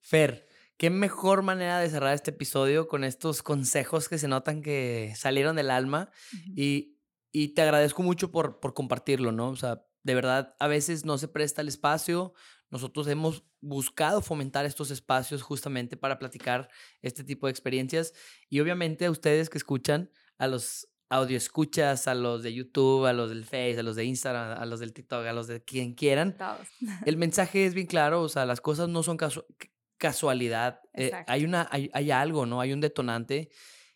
Fer, qué mejor manera de cerrar este episodio con estos consejos que se notan que salieron del alma y, y, te agradezco mucho por, por compartirlo, ¿no? O sea, de verdad, a veces no se presta el espacio, nosotros hemos buscado fomentar estos espacios justamente para platicar este tipo de experiencias y obviamente a ustedes que escuchan, a los audio escuchas, a los de YouTube, a los del Face, a los de Instagram, a los del TikTok, a los de quien quieran. El mensaje es bien claro, o sea, las cosas no son casualidad, eh, hay, una, hay, hay algo, ¿no? Hay un detonante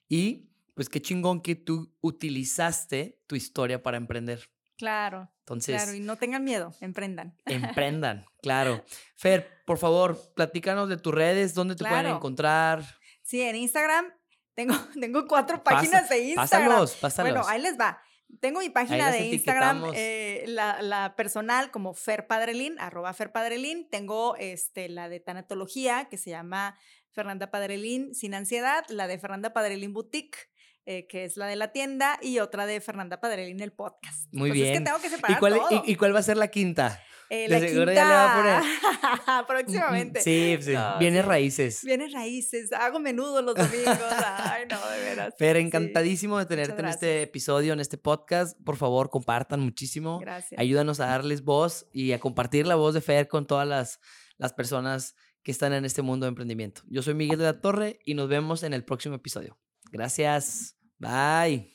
y pues qué chingón que tú utilizaste tu historia para emprender. Claro. Entonces. Claro, y no tengan miedo, emprendan. Emprendan, claro. Fer, por favor, platícanos de tus redes, dónde te pueden encontrar. Sí, en Instagram tengo, tengo cuatro páginas de Instagram. Pásalos, pásalos. Bueno, ahí les va. Tengo mi página de Instagram, eh, la, la, personal como Fer Padrelín, arroba Fer Padrelín. Tengo este, la de tanatología que se llama Fernanda Padrelín Sin Ansiedad, la de Fernanda Padrelín Boutique, eh, que es la de la tienda, y otra de Fernanda Padrelín, el podcast. Muy Pues Es bien. que tengo que ¿Y separar cuál, todo. y, y cuál va a ser la quinta? Eh, la seguro ya le va a poner. quinta, próximamente. Sí, sí. No, Viene sí. raíces. Viene raíces, hago menudo los domingos. Ay, no, de veras. Fer, Sí. encantadísimo de tenerte en este episodio, en este podcast. Por favor, compartan muchísimo. Gracias. Ayúdanos a darles voz y a compartir la voz de Fer con todas las, las personas que están en este mundo de emprendimiento. Yo soy Miguel de la Torre y nos vemos en el próximo episodio. Gracias. Bye.